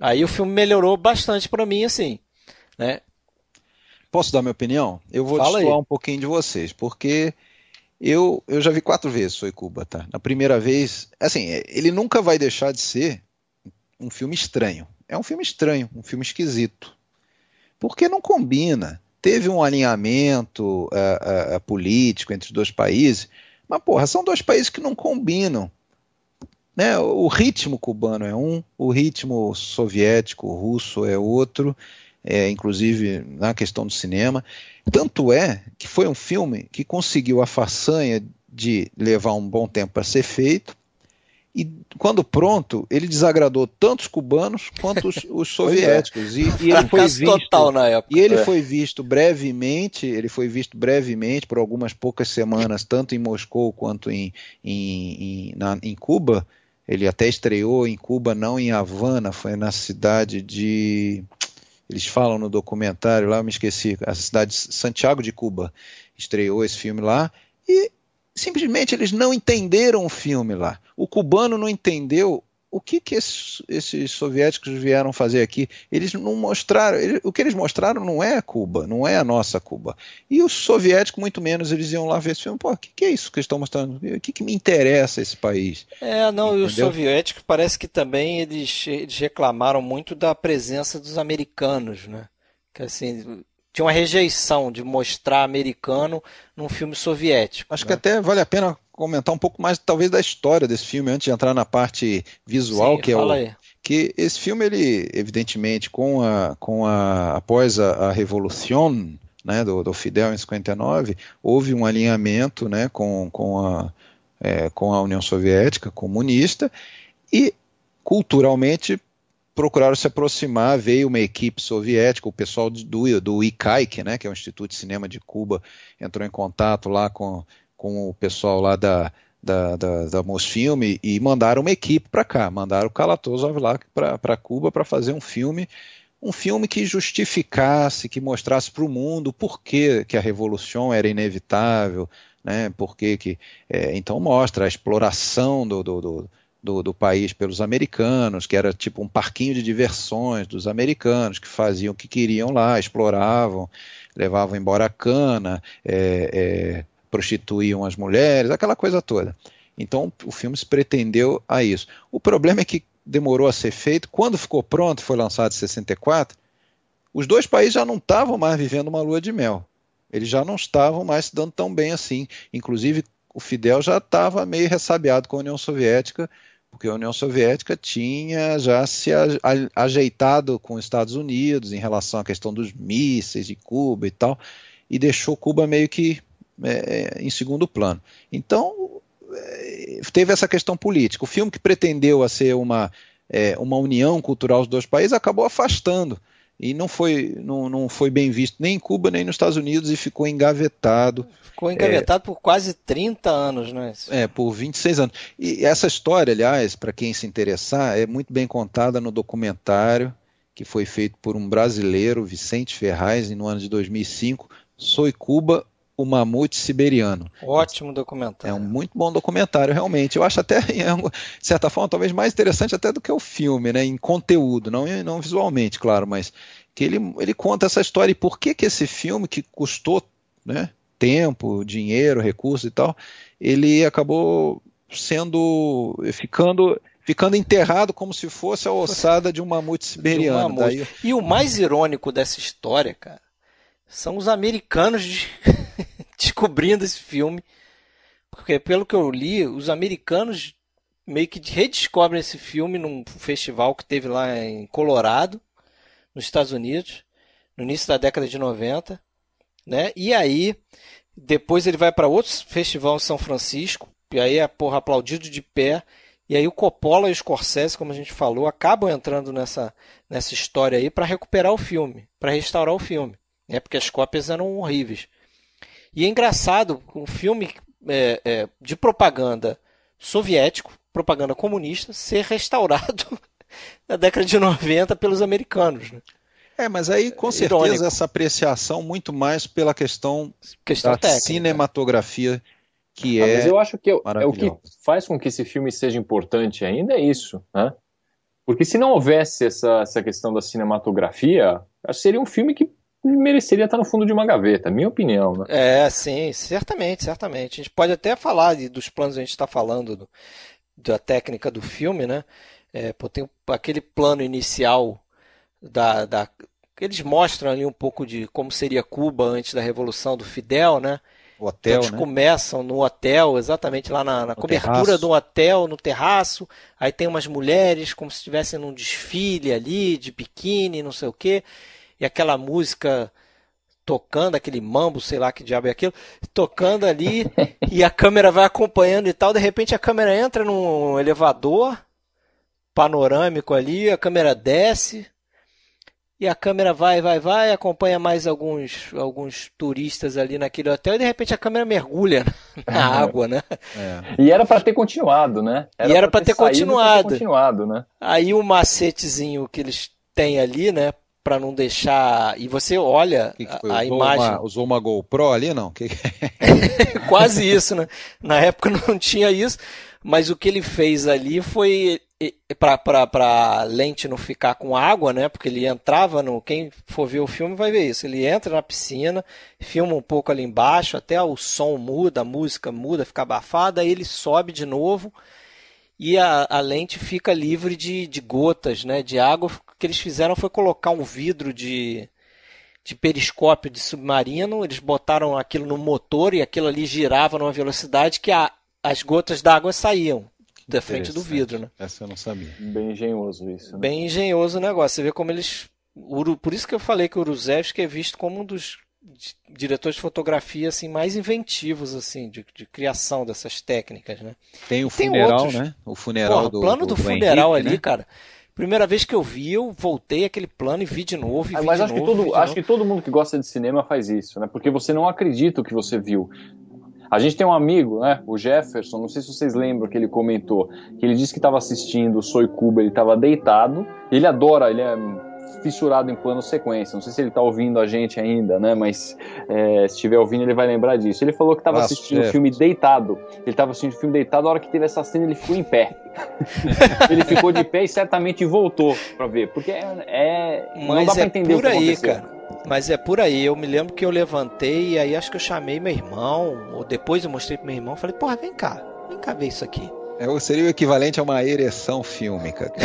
Aí o filme melhorou bastante para mim, assim, né? Posso dar minha opinião? Eu vou Fala um pouquinho de vocês, porque eu, eu já vi quatro vezes Soy Cuba, tá? Na primeira vez, assim, ele nunca vai deixar de ser um filme estranho. É um filme estranho, um filme esquisito. Porque não combina teve um alinhamento uh, uh, político entre os dois países, mas, porra, são dois países que não combinam. Né? O ritmo cubano é um, o ritmo soviético, russo é outro, é, inclusive na questão do cinema. Tanto é que foi um filme que conseguiu a façanha de levar um bom tempo para ser feito, e quando pronto, ele desagradou tanto os cubanos quanto os, os é. soviéticos. E, e, ele foi visto, total na época. E ele é. foi visto brevemente, ele foi visto brevemente por algumas poucas semanas, tanto em Moscou quanto em, em, em, na, em Cuba. Ele até estreou em Cuba, não em Havana, foi na cidade de. Eles falam no documentário lá, eu me esqueci, a cidade de Santiago de Cuba. Estreou esse filme lá. E simplesmente eles não entenderam o filme lá. O cubano não entendeu o que, que esses, esses soviéticos vieram fazer aqui. Eles não mostraram, ele, o que eles mostraram não é Cuba, não é a nossa Cuba. E os soviéticos, muito menos, eles iam lá ver esse filme. Pô, o que, que é isso que eles estão mostrando? O que, que me interessa esse país? É, não, Entendeu? e os soviéticos parece que também eles, eles reclamaram muito da presença dos americanos, né? Que assim, tinha uma rejeição de mostrar americano num filme soviético. Acho né? que até vale a pena comentar um pouco mais, talvez, da história desse filme, antes de entrar na parte visual, Sim, que é o. Aí. Que esse filme, ele, evidentemente, com a, com a, após a, a Revolução né, do, do Fidel em 59, houve um alinhamento né, com, com, a, é, com a União Soviética comunista e culturalmente procuraram se aproximar, veio uma equipe soviética, o pessoal do, do ICAIC, né, que é o Instituto de Cinema de Cuba, entrou em contato lá com, com o pessoal lá da, da, da, da Mosfilm e mandaram uma equipe para cá, mandaram o Kalatozov lá para Cuba para fazer um filme, um filme que justificasse, que mostrasse para o mundo por que, que a revolução era inevitável, né, por que, que é, então mostra a exploração do, do, do do, do, país pelos americanos, que era tipo um parquinho de diversões dos americanos, que faziam o que queriam lá, exploravam, levavam embora a cana, é, é, prostituíam as mulheres, aquela coisa toda. Então o filme se pretendeu a isso. O problema é que demorou a ser feito, quando ficou pronto, foi lançado em 64, os dois países já não estavam mais vivendo uma lua de mel. Eles já não estavam mais se dando tão bem assim. Inclusive, o Fidel já estava meio ressabiado com a União Soviética porque a União Soviética tinha já se ajeitado com os Estados Unidos em relação à questão dos mísseis de Cuba e tal, e deixou Cuba meio que é, em segundo plano. Então, é, teve essa questão política. O filme que pretendeu a ser uma, é, uma união cultural dos dois países acabou afastando e não foi, não, não foi bem visto nem em Cuba nem nos Estados Unidos e ficou engavetado. Ficou engavetado é, por quase 30 anos, né? É, por 26 anos. E essa história, aliás, para quem se interessar, é muito bem contada no documentário que foi feito por um brasileiro, Vicente Ferraz, no ano de 2005, Soy Cuba, o Mamute Siberiano. Ótimo documentário. É um muito bom documentário, realmente. Eu acho até, de certa forma, talvez mais interessante até do que o filme, né? Em conteúdo, não, não visualmente, claro, mas que ele, ele conta essa história e por que, que esse filme, que custou né, tempo, dinheiro, recursos e tal, ele acabou sendo. ficando ficando enterrado como se fosse a ossada de um mamute siberiano. Um mamute. Daí... E o mais irônico dessa história, cara, são os americanos de... descobrindo esse filme. Porque, pelo que eu li, os americanos meio que redescobrem esse filme num festival que teve lá em Colorado, nos Estados Unidos, no início da década de 90. Né? E aí, depois ele vai para outro festival em São Francisco, e aí é porra aplaudido de pé. E aí o Coppola e o Scorsese, como a gente falou, acabam entrando nessa, nessa história aí para recuperar o filme, para restaurar o filme né, porque as cópias eram horríveis. E é engraçado, um filme é, é, de propaganda soviético, propaganda comunista, ser restaurado na década de 90 pelos americanos. Né? É, mas aí com certeza Irônico. essa apreciação muito mais pela questão, questão da técnica. cinematografia que ah, é. Mas eu acho que é, é, o que faz com que esse filme seja importante ainda é isso, né? Porque se não houvesse essa, essa questão da cinematografia, seria um filme que mereceria estar no fundo de uma gaveta, minha opinião. Né? É, sim, certamente, certamente. A gente pode até falar de, dos planos, a gente está falando do, da técnica do filme, né? É, pô, tem aquele plano inicial da, da. Eles mostram ali um pouco de como seria Cuba antes da Revolução do Fidel, né? O hotel, então, eles né? começam no hotel, exatamente lá na, na cobertura terraço. do hotel, no terraço. Aí tem umas mulheres como se estivessem num desfile ali, de biquíni, não sei o quê e aquela música tocando, aquele mambo, sei lá que diabo é aquilo, tocando ali e a câmera vai acompanhando e tal. De repente a câmera entra num elevador panorâmico ali, a câmera desce e a câmera vai, vai, vai, acompanha mais alguns, alguns turistas ali naquele hotel e de repente a câmera mergulha na água, né? É. E era para ter continuado, né? Era e era para ter, ter continuado. ter continuado, né? Aí o macetezinho que eles têm ali, né? Para não deixar. E você olha que que a, a usou imagem. Uma, usou uma GoPro ali, não? Que... Quase isso, né? Na época não tinha isso, mas o que ele fez ali foi para a lente não ficar com água, né? Porque ele entrava no. Quem for ver o filme vai ver isso. Ele entra na piscina, filma um pouco ali embaixo, até o som muda, a música muda, fica abafada, aí ele sobe de novo e a, a lente fica livre de, de gotas, né? De água que eles fizeram foi colocar um vidro de, de periscópio de submarino, eles botaram aquilo no motor e aquilo ali girava numa velocidade que a, as gotas d'água saíam da frente do vidro, né? Essa eu não sabia. Bem engenhoso isso. Né? Bem engenhoso o negócio. Você vê como eles. Por isso que eu falei que o Uruzewski é visto como um dos diretores de fotografia assim mais inventivos assim de, de criação dessas técnicas, né? Tem o funeral, outros... né? O funeral Porra, do O plano do, do funeral Henrique, ali, né? cara Primeira vez que eu vi, eu voltei aquele plano e vi de novo. Ah, mas acho, novo, que, todo, acho que todo mundo que gosta de cinema faz isso, né? Porque você não acredita o que você viu. A gente tem um amigo, né, o Jefferson, não sei se vocês lembram que ele comentou, que ele disse que estava assistindo o Soy Cuba, ele estava deitado, ele adora, ele é fissurado em plano sequência. Não sei se ele está ouvindo a gente ainda, né? Mas é, se estiver ouvindo, ele vai lembrar disso. Ele falou que estava assistindo o filme deitado. Ele estava assistindo o filme deitado, a hora que teve essa cena, ele ficou em pé. ele ficou de pé e certamente voltou para ver. Porque é, é não dá para é entender por o que aí, aconteceu. cara. Mas é por aí, eu me lembro que eu levantei e aí acho que eu chamei meu irmão, ou depois eu mostrei pro meu irmão, falei, porra, vem cá, vem cá ver isso aqui. É, seria o equivalente a uma ereção fílmica.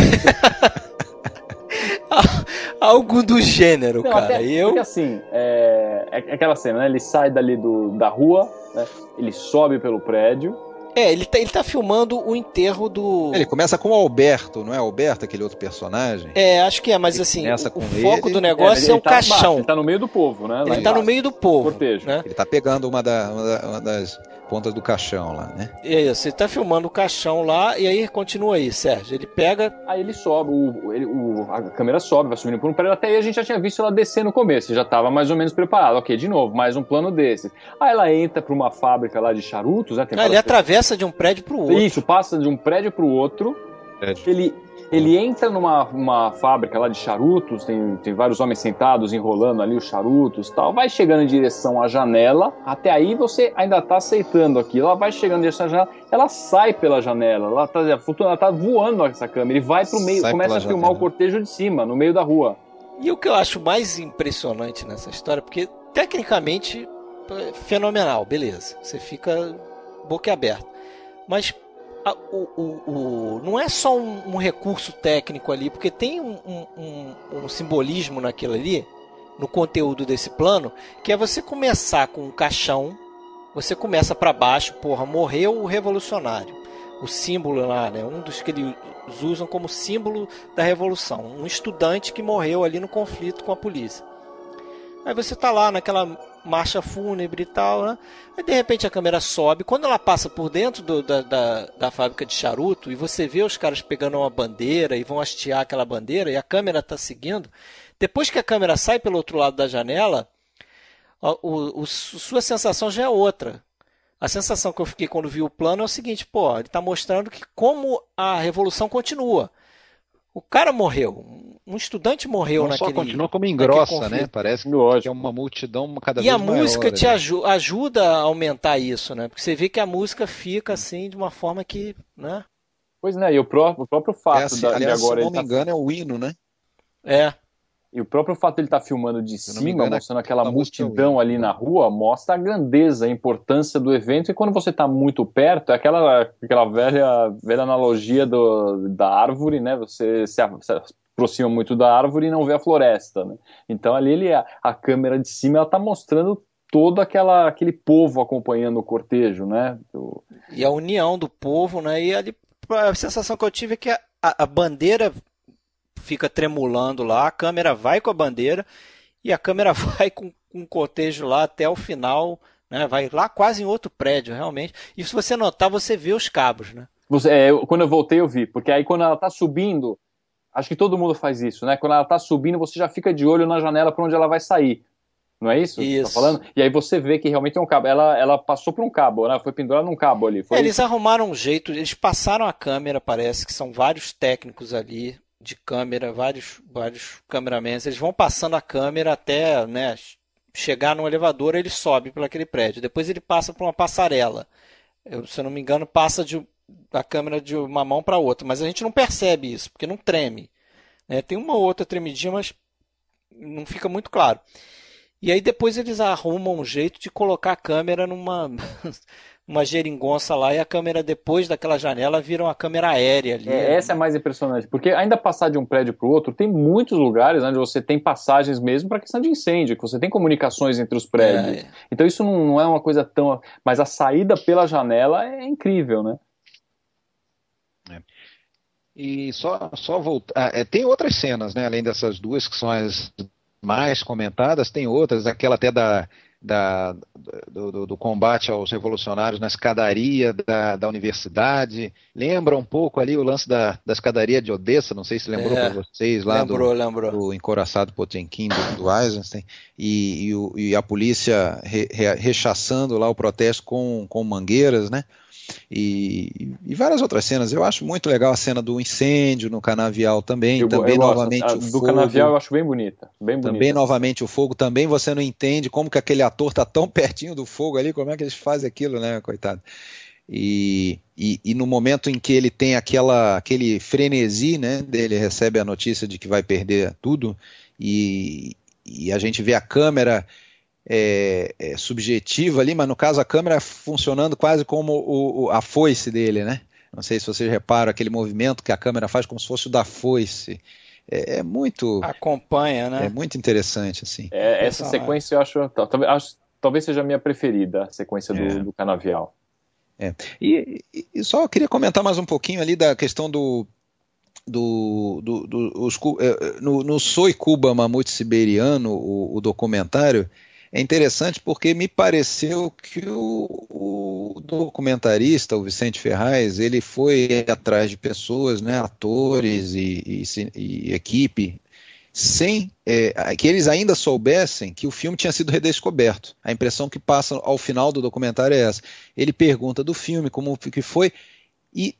Algo do gênero, Não, cara. Até, eu... Porque assim, é, é aquela cena, né? Ele sai dali do, da rua, né? ele sobe pelo prédio. É, ele tá, ele tá filmando o enterro do. Ele começa com o Alberto, não é Alberto, aquele outro personagem? É, acho que é, mas ele assim, o, o foco do negócio é, é o tá caixão. ele tá no meio do povo, né? Ele tá no meio do povo. Cortejo. Né? Ele tá pegando uma, da, uma, da, uma das pontas do caixão lá, né? É isso, ele tá filmando o caixão lá e aí continua aí, Sérgio. Ele pega. Aí ele sobe, o, ele, o, a câmera sobe, vai subindo por um prédio. Até aí a gente já tinha visto ela descer no começo, já tava mais ou menos preparado. Ok, de novo, mais um plano desse. Aí ela entra pra uma fábrica lá de charutos, né? Ah, ele atravessa de um prédio pro outro. Isso, passa de um prédio pro outro. Prédio. Ele ele entra numa uma fábrica lá de charutos, tem, tem vários homens sentados enrolando ali os charutos tal. Vai chegando em direção à janela, até aí você ainda está aceitando aquilo. Ela vai chegando em direção à janela, ela sai pela janela, ela está ela tá voando essa câmera e vai pro meio, sai começa a filmar janela. o cortejo de cima, no meio da rua. E o que eu acho mais impressionante nessa história, porque tecnicamente é fenomenal, beleza. Você fica boquiaberto. Mas a, o, o, o, não é só um, um, recurso técnico ali, porque tem um, um, um, simbolismo naquilo ali, no conteúdo desse plano, que é você começar com um caixão, você começa para baixo, porra, morreu o revolucionário. O símbolo lá, né? Um dos que eles usam como símbolo da revolução. Um estudante que morreu ali no conflito com a polícia. Aí você tá lá naquela marcha fúnebre e tal, né? Aí de repente a câmera sobe. Quando ela passa por dentro do, da, da, da, fábrica de charuto e você vê os caras pegando uma bandeira e vão hastear aquela bandeira e a câmera está seguindo, depois que a câmera sai pelo outro lado da janela, o, o, sua sensação já é outra. A sensação que eu fiquei quando vi o plano é o seguinte, pô, ele está mostrando que como a revolução continua. O cara morreu, um estudante morreu Não naquele. Só continua como engrossa, né? Parece que é uma multidão cada e vez maior. E a música te aju ajuda a aumentar isso, né? Porque você vê que a música fica assim de uma forma que, né? Pois né, e o próprio, o próprio fato é assim, da, aliás, de agora. Se não me tá... engano, é o hino, né? É. E o próprio fato de ele estar tá filmando de cima, engano, mostrando aquela multidão ali na rua, mostra a grandeza, a importância do evento. E quando você está muito perto, é aquela, aquela velha, velha analogia do, da árvore, né? Você se, se aproxima muito da árvore e não vê a floresta, né? Então ali ele, a, a câmera de cima ela está mostrando todo aquela, aquele povo acompanhando o cortejo, né? Do... E a união do povo, né? E ali, a sensação que eu tive é que a, a bandeira fica tremulando lá, a câmera vai com a bandeira e a câmera vai com, com o cortejo lá até o final, né? Vai lá quase em outro prédio, realmente. E se você notar, você vê os cabos, né? Você, é, quando eu voltei, eu vi, porque aí quando ela está subindo, acho que todo mundo faz isso, né? Quando ela está subindo, você já fica de olho na janela para onde ela vai sair. Não é isso? Isso. Tá falando? E aí você vê que realmente é um cabo. Ela, ela passou por um cabo, né? Foi pendurada num cabo ali. É, eles arrumaram um jeito, eles passaram a câmera, parece que são vários técnicos ali de câmera, vários, vários cameramans, eles vão passando a câmera até né, chegar no elevador, ele sobe por aquele prédio. Depois ele passa por uma passarela. Eu, se eu não me engano, passa de, a câmera de uma mão para outra, mas a gente não percebe isso, porque não treme. Né? Tem uma outra tremidinha, mas não fica muito claro. E aí depois eles arrumam um jeito de colocar a câmera numa uma geringonça lá e a câmera depois daquela janela vira uma câmera aérea ali. É, essa é mais impressionante, porque ainda passar de um prédio para o outro, tem muitos lugares onde você tem passagens mesmo para questão de incêndio, que você tem comunicações entre os prédios. É, é. Então isso não, não, é uma coisa tão. Mas a saída pela janela é incrível, né? E só, só voltar. Ah, é, tem outras cenas, né? Além dessas duas que são as mais comentadas, tem outras, aquela até da da, do, do, do, combate aos revolucionários na escadaria da, da universidade. Lembra um pouco ali o lance da, da escadaria de Odessa, não sei se lembrou é, para vocês lá lembrou, do, lembrou. do encoraçado Potemkin do, do Eisenstein, e, e, o, e, a polícia re, re, rechaçando lá o protesto com, com mangueiras, né? E, e, várias outras cenas. Eu acho muito legal a cena do incêndio no canavial também. Eu, também eu novamente gosto, a, o do fogo. canavial eu acho bem bonita, bem bonita. Também novamente o fogo. Também você não entende como que aquele ator está tão pertinho do fogo ali, como é que eles fazem aquilo, né, coitado. E, e, e, no momento em que ele tem aquela, aquele frenesi, né, dele recebe a notícia de que vai perder tudo e, e a gente vê a câmera é, é, subjetiva ali, mas no caso a câmera funcionando quase como o, o, a foice dele, né? Não sei se vocês reparam aquele movimento que a câmera faz como se fosse o da foice. É, é muito. Acompanha, né? É muito interessante, assim. É, essa sequência eu acho, talvez, acho, talvez seja a minha preferida, a sequência do, é. do canavial. É. E, e, só queria comentar mais um pouquinho ali da questão do. do, do, do os, é, no, no Soy Cuba Mamute Siberiano, o, o documentário, é interessante porque me pareceu que o, o, documentarista, o Vicente Ferraz, ele foi atrás de pessoas, né, atores e, e, e equipe, sem é, que eles ainda soubessem que o filme tinha sido redescoberto. A impressão que passa ao final do documentário é essa. Ele pergunta do filme, como que foi, e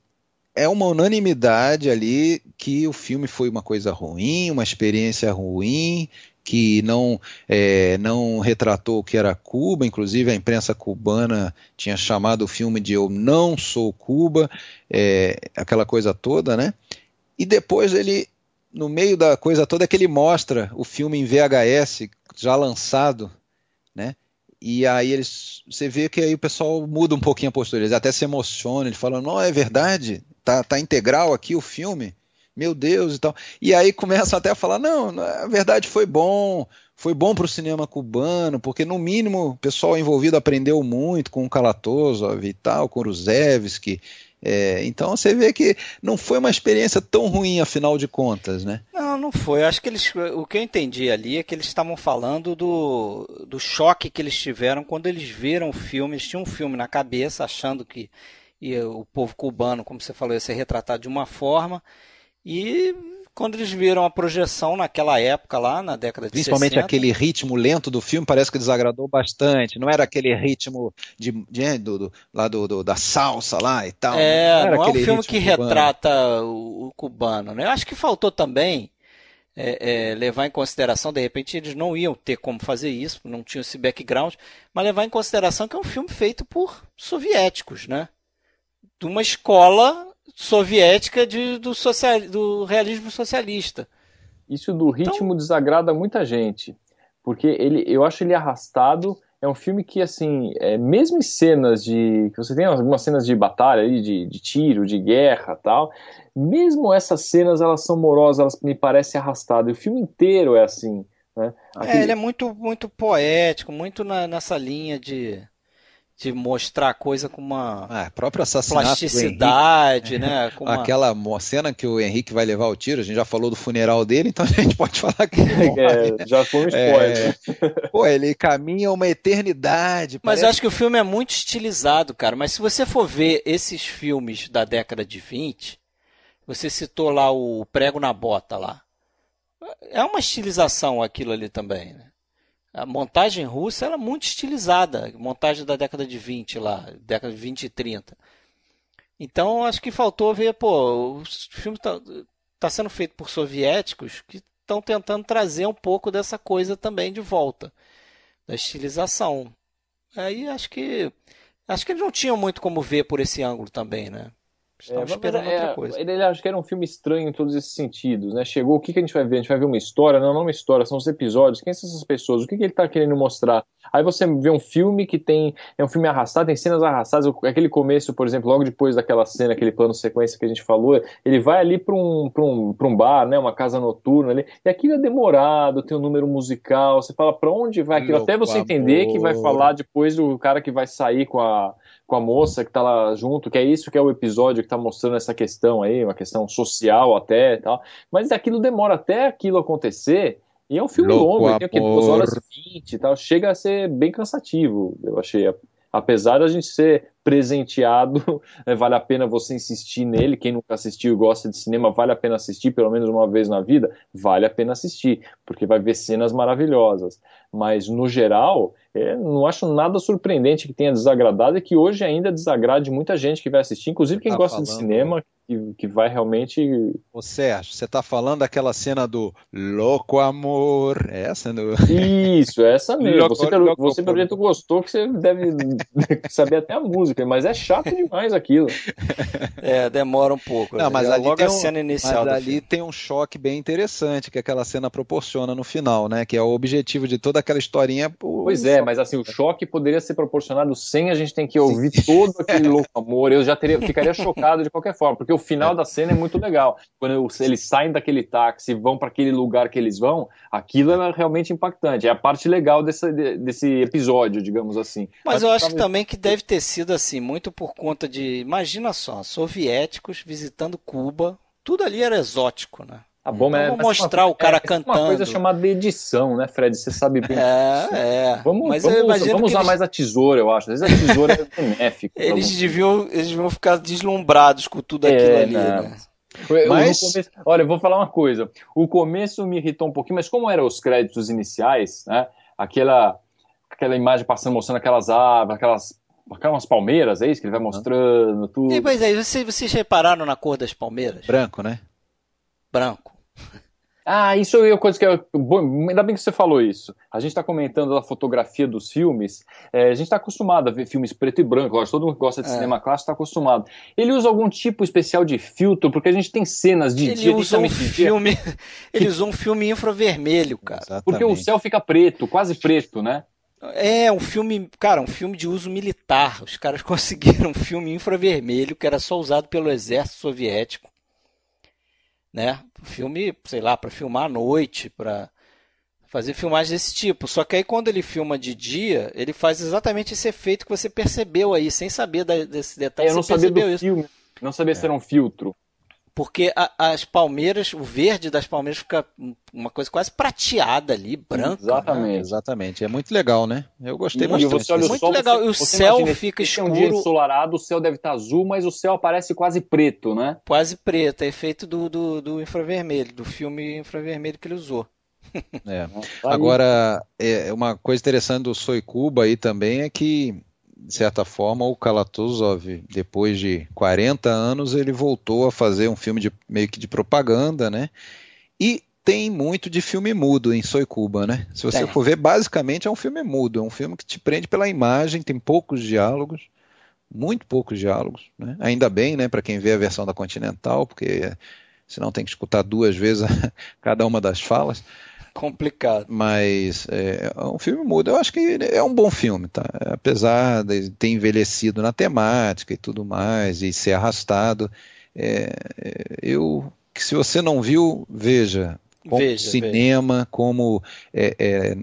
é uma unanimidade ali que o filme foi uma coisa ruim, uma experiência ruim, que não, é, não retratou o que era Cuba, inclusive a imprensa cubana tinha chamado o filme de Eu Não Sou Cuba, é, aquela coisa toda, né? E depois ele, no meio da coisa toda, é que ele mostra o filme em VHS já lançado, né? E aí eles, você vê que aí o pessoal muda um pouquinho a postura, eles até se emocionam, ele fala, não, é verdade, tá, tá integral aqui o filme, meu Deus e tal. E aí começam até a falar, não, a verdade foi bom, foi bom para o cinema cubano, porque no mínimo o pessoal envolvido aprendeu muito com o Kalatozov e tal, com o Ruzevski, é, então você vê que não foi uma experiência tão ruim, afinal de contas, né? Não, não foi. Acho que eles, o que eu entendi ali é que eles estavam falando do, do choque que eles tiveram quando eles viram o filme. Eles tinham um filme na cabeça, achando que ia, o povo cubano, como você falou, ia ser retratado de uma forma. E quando eles viram a projeção naquela época lá, na década de Principalmente 60. aquele ritmo lento do filme, parece que desagradou bastante. Não era aquele ritmo de, de do, do, lá do, do, da salsa lá e tal. É, não, não é um filme que cubano. retrata o, o, cubano. Né? Eu acho que faltou também é, é, levar em consideração, de repente eles não iam ter como fazer isso, não tinham esse background, mas levar em consideração que é um filme feito por soviéticos, né? De uma escola soviética de, do, social, do realismo socialista. Isso do ritmo então... desagrada muita gente, porque ele, eu acho ele arrastado. É um filme que, assim, é, mesmo em cenas de. que você tem algumas cenas de batalha de, de tiro, de guerra tal, mesmo essas cenas elas são morosas, elas me parecem arrastadas. O filme inteiro é assim. Né? Aquele... É, ele é muito, muito poético, muito na, nessa linha de de mostrar a coisa com uma ah, próprio assassinato plasticidade, né? Com Aquela uma... cena que o Henrique vai levar o tiro, a gente já falou do funeral dele, então a gente pode falar que é, já foi um spoiler. É... Pô, ele caminha uma eternidade. Mas parece... eu acho que o filme é muito estilizado, cara. Mas se você for ver esses filmes da década de 20, você citou lá o Prego na Bota lá. É uma estilização aquilo ali também, né? A montagem russa era muito estilizada, montagem da década de 20 lá, década de 20 e 30. Então acho que faltou ver, pô, o filme está tá sendo feito por soviéticos que estão tentando trazer um pouco dessa coisa também de volta, da estilização. Aí acho que acho que eles não tinham muito como ver por esse ângulo também, né? Estava é, esperando é, outra coisa. Ele, ele acho que era um filme estranho em todos esses sentidos, né? Chegou, o que, que a gente vai ver? A gente vai ver uma história? Não, não uma história, são os episódios. Quem são essas pessoas? O que, que ele está querendo mostrar? Aí você vê um filme que tem. É um filme arrastado, tem cenas arrastadas. Aquele começo, por exemplo, logo depois daquela cena, aquele plano sequência que a gente falou, ele vai ali para um, um, um bar, né? Uma casa noturna ali. E aquilo é demorado, tem um número musical. Você fala para onde vai aquilo? Meu Até você amor. entender que vai falar depois do cara que vai sair com a com a moça que tá lá junto, que é isso que é o episódio que tá mostrando essa questão aí, uma questão social até e tal. Mas aquilo demora até aquilo acontecer. E é um filme Louco longo, tem aqui 2 horas e 20 e tal. Chega a ser bem cansativo, eu achei. Apesar da gente ser presenteado, né, vale a pena você insistir nele. Quem nunca assistiu e gosta de cinema, vale a pena assistir pelo menos uma vez na vida, vale a pena assistir, porque vai ver cenas maravilhosas. Mas no geral, é, não acho nada surpreendente que tenha desagradado e que hoje ainda desagrade muita gente que vai assistir, inclusive quem tá gosta falando. de cinema, que, que vai realmente. Ô Sérgio, você está falando daquela cena do Louco Amor. É essa, no... Isso, é essa mesmo. Louco, você, louco, você pelo jeito, gostou, que você deve saber até a música, mas é chato demais aquilo. É, demora um pouco. Não, mas é ali, tem, um, cena inicial mas ali tem um choque bem interessante que aquela cena proporciona no final, né? Que é o objetivo de toda aquela historinha. Pois é, mas assim, o choque poderia ser proporcionado sem a gente ter que ouvir Sim. todo aquele louco amor. Eu já teria, ficaria chocado de qualquer forma, porque o final da cena é muito legal. Quando eles saem daquele táxi e vão para aquele lugar que eles vão, aquilo é realmente impactante. É a parte legal desse, desse episódio, digamos assim. Mas, Mas eu acho também que deve ter sido assim, muito por conta de, imagina só, soviéticos visitando Cuba, tudo ali era exótico, né? Tá bom, então, é, vamos mostrar o cara é, cantando. uma coisa chamada edição, né, Fred? Você sabe bem. É, é. Vamos, Mas vamos, vamos usar eles... mais a tesoura, eu acho. Às vezes a tesoura é benéfica. Eles deviam, eles deviam ficar deslumbrados com tudo aquilo é, ali, né? né? Mas... Começo, olha, eu vou falar uma coisa. O começo me irritou um pouquinho, mas como eram os créditos iniciais, né? Aquela, aquela imagem passando, mostrando aquelas árvores, aquelas, aquelas palmeiras, é isso que ele vai mostrando, tudo. E, pois é, vocês, vocês repararam na cor das palmeiras? Branco, né? Branco. Ah, isso é uma coisa que é. Ainda bem que você falou isso. A gente está comentando a fotografia dos filmes. É, a gente está acostumado a ver filmes preto e branco. Lógico, todo mundo que gosta de é. cinema clássico está acostumado. Ele usa algum tipo especial de filtro, porque a gente tem cenas de ele dia. Usa um filme, ele usa um filme infravermelho, cara. Exatamente. Porque o céu fica preto, quase preto, né? É, um filme, cara, um filme de uso militar. Os caras conseguiram um filme infravermelho que era só usado pelo exército soviético né? Filme, sei lá, para filmar à noite, para fazer filmagens desse tipo. Só que aí quando ele filma de dia, ele faz exatamente esse efeito que você percebeu aí, sem saber desse detalhe. É, eu não sabia do isso. filme, não sabia é. se era um filtro. Porque a, as palmeiras, o verde das palmeiras fica uma coisa quase prateada ali, branca. Exatamente. Né? Exatamente. É muito legal, né? Eu gostei e bastante. Você olha o muito sol, legal. Você, e o céu imagina, fica escuro. É um dia ensolarado, o céu deve estar azul, mas o céu parece quase preto, né? Quase preto. É efeito do, do, do infravermelho, do filme infravermelho que ele usou. É. Agora, é, uma coisa interessante do Soicuba aí também é que de certa forma, o Kalatozov, depois de 40 anos, ele voltou a fazer um filme de, meio que de propaganda, né? E tem muito de filme mudo em Soicuba, né? Se você é. for ver, basicamente é um filme mudo, é um filme que te prende pela imagem, tem poucos diálogos, muito poucos diálogos, né? Ainda bem, né, para quem vê a versão da Continental, porque senão tem que escutar duas vezes cada uma das falas. Complicado. Mas é, é, um filme mudo. Eu acho que é um bom filme, tá? Apesar de ter envelhecido na temática e tudo mais, e ser arrastado. É, eu que se você não viu, veja. Como veja, cinema, veja. como é, é,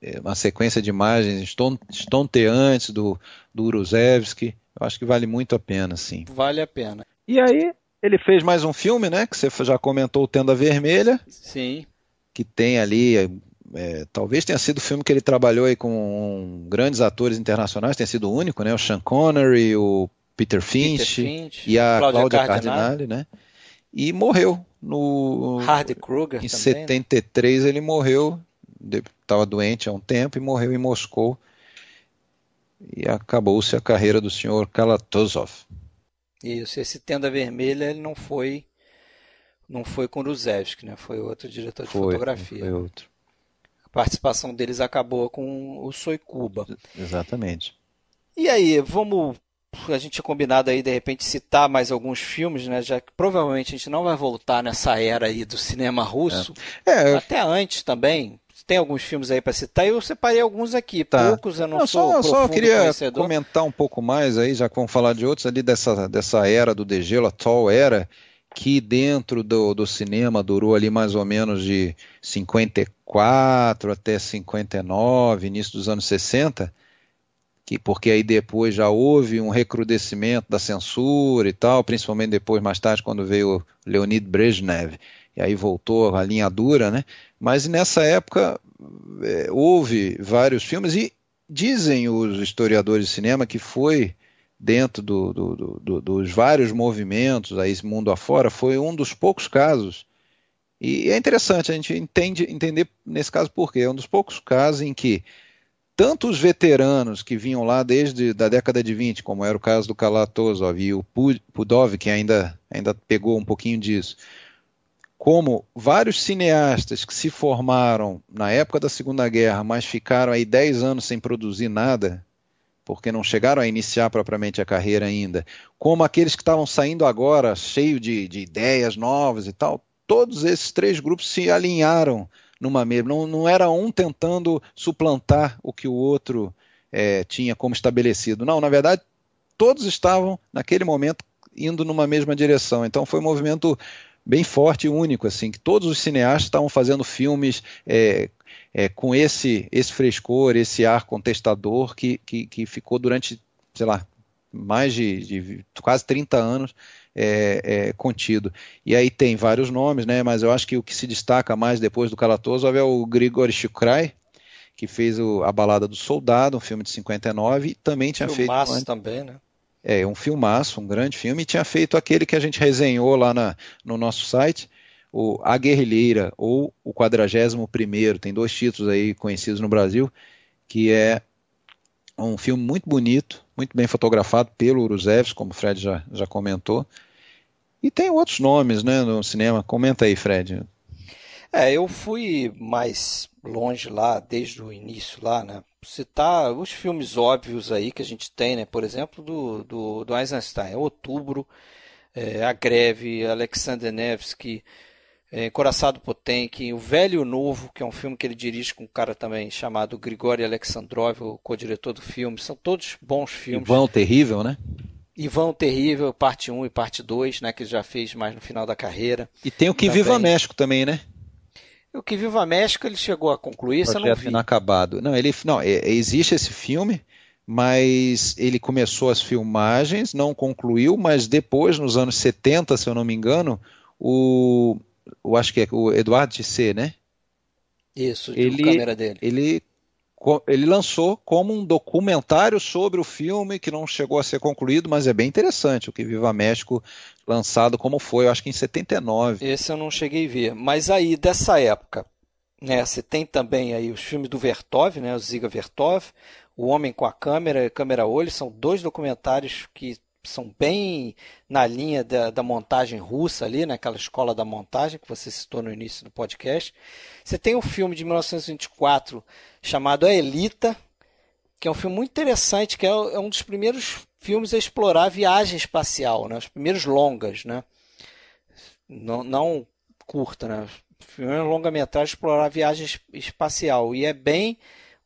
é, uma sequência de imagens estonteantes do, do Uruzevski. Eu acho que vale muito a pena, sim. Vale a pena. E aí, ele fez mais um filme, né? Que você já comentou, Tenda Vermelha. Sim que tem ali, é, talvez tenha sido o filme que ele trabalhou aí com grandes atores internacionais, tenha sido o único, né? O Sean Connery, o Peter Finch, Peter Finch e a Cláudia Cardinale, né? E morreu no Hardy Kruger em também, 73 né? ele morreu, estava doente há um tempo e morreu em Moscou. E acabou-se a carreira do senhor Kalatozov. Isso, esse Tenda Vermelha ele não foi não foi com Ruzevski, né? Foi outro diretor de foi, fotografia. Foi outro. A participação deles acabou com o Soicuba. Exatamente. E aí, vamos. A gente tinha combinado aí, de repente, citar mais alguns filmes, né? Já que provavelmente a gente não vai voltar nessa era aí do cinema russo. É. É, Até antes também. Tem alguns filmes aí para citar, eu separei alguns aqui, tá. poucos eu não, não sou só, só queria conhecedor. comentar um pouco mais aí, já que vamos falar de outros ali dessa, dessa era do degelo, a Tall Era, que dentro do, do cinema durou ali mais ou menos de 54 até 59, início dos anos 60, que, porque aí depois já houve um recrudescimento da censura e tal, principalmente depois, mais tarde, quando veio Leonid Brezhnev, e aí voltou a linha dura, né? Mas nessa época é, houve vários filmes e dizem os historiadores de cinema que foi dentro do, do, do, dos vários movimentos aí mundo afora, foi um dos poucos casos. E é interessante a gente entende, entender nesse caso por quê. É um dos poucos casos em que tanto os veteranos que vinham lá desde a década de 20, como era o caso do Kalatozov e o Pudov, que ainda, ainda pegou um pouquinho disso, como vários cineastas que se formaram na época da Segunda Guerra, mas ficaram aí 10 anos sem produzir nada, porque não chegaram a iniciar propriamente a carreira ainda, como aqueles que estavam saindo agora, cheio de, de ideias novas e tal, todos esses três grupos se alinharam numa mesma. Não, não era um tentando suplantar o que o outro é, tinha como estabelecido. Não, na verdade, todos estavam, naquele momento, indo numa mesma direção. Então foi um movimento bem forte e único, assim, que todos os cineastas estavam fazendo filmes é, é, com esse, esse frescor, esse ar contestador que, que, que ficou durante, sei lá, mais de, de quase 30 anos é, é, contido. E aí tem vários nomes, né? Mas eu acho que o que se destaca mais depois do Kalatozov é o Grigori Shukrai, que fez o, a Balada do Soldado, um filme de 59, e também tinha filmaço feito. também, né? É, um filmaço, um grande filme, e tinha feito aquele que a gente resenhou lá na, no nosso site, o A Guerrilheira, ou o 41 tem dois títulos aí conhecidos no Brasil, que é um filme muito bonito, muito bem fotografado pelo Uruzevs, como o Fred já, já comentou. E tem outros nomes né, no cinema. Comenta aí, Fred. É, eu fui mais longe lá, desde o início lá, né? Citar os filmes óbvios aí que a gente tem, né? Por exemplo, do, do, do Eisenstein, Outubro, é, A Greve, Alexander Nevsky, é, Coraçado Potemkin, O Velho e o Novo, que é um filme que ele dirige com um cara também chamado Grigori Alexandrov, o co-diretor do filme. São todos bons filmes. Ivan o Terrível, né? Ivan o Terrível, parte 1 e parte 2, né, que ele já fez mais no final da carreira. E tem o Que também. Viva México também, né? O Que Viva México ele chegou a concluir, você não viu? inacabado. Não, ele, não, é, existe esse filme, mas ele começou as filmagens, não concluiu, mas depois, nos anos 70, se eu não me engano, o eu acho que é o Eduardo Tissé, né? Isso, de ele, câmera dele. Ele, ele lançou como um documentário sobre o filme que não chegou a ser concluído, mas é bem interessante o que Viva México lançado como foi, eu acho que em 79. Esse eu não cheguei a ver, mas aí dessa época, né, você tem também aí os filmes do Vertov, né, o Ziga Vertov, O Homem com a Câmera e Câmera Olho, são dois documentários que são bem na linha da, da, montagem russa ali, naquela né, escola da montagem que você citou no início do podcast. Você tem um filme de 1924 chamado A Elita, que é um filme muito interessante, que é, é um dos primeiros filmes a explorar a viagem espacial, né? os primeiros longas, né? não, não curta, né? filme longa-metragem explorar a viagem espacial. E é bem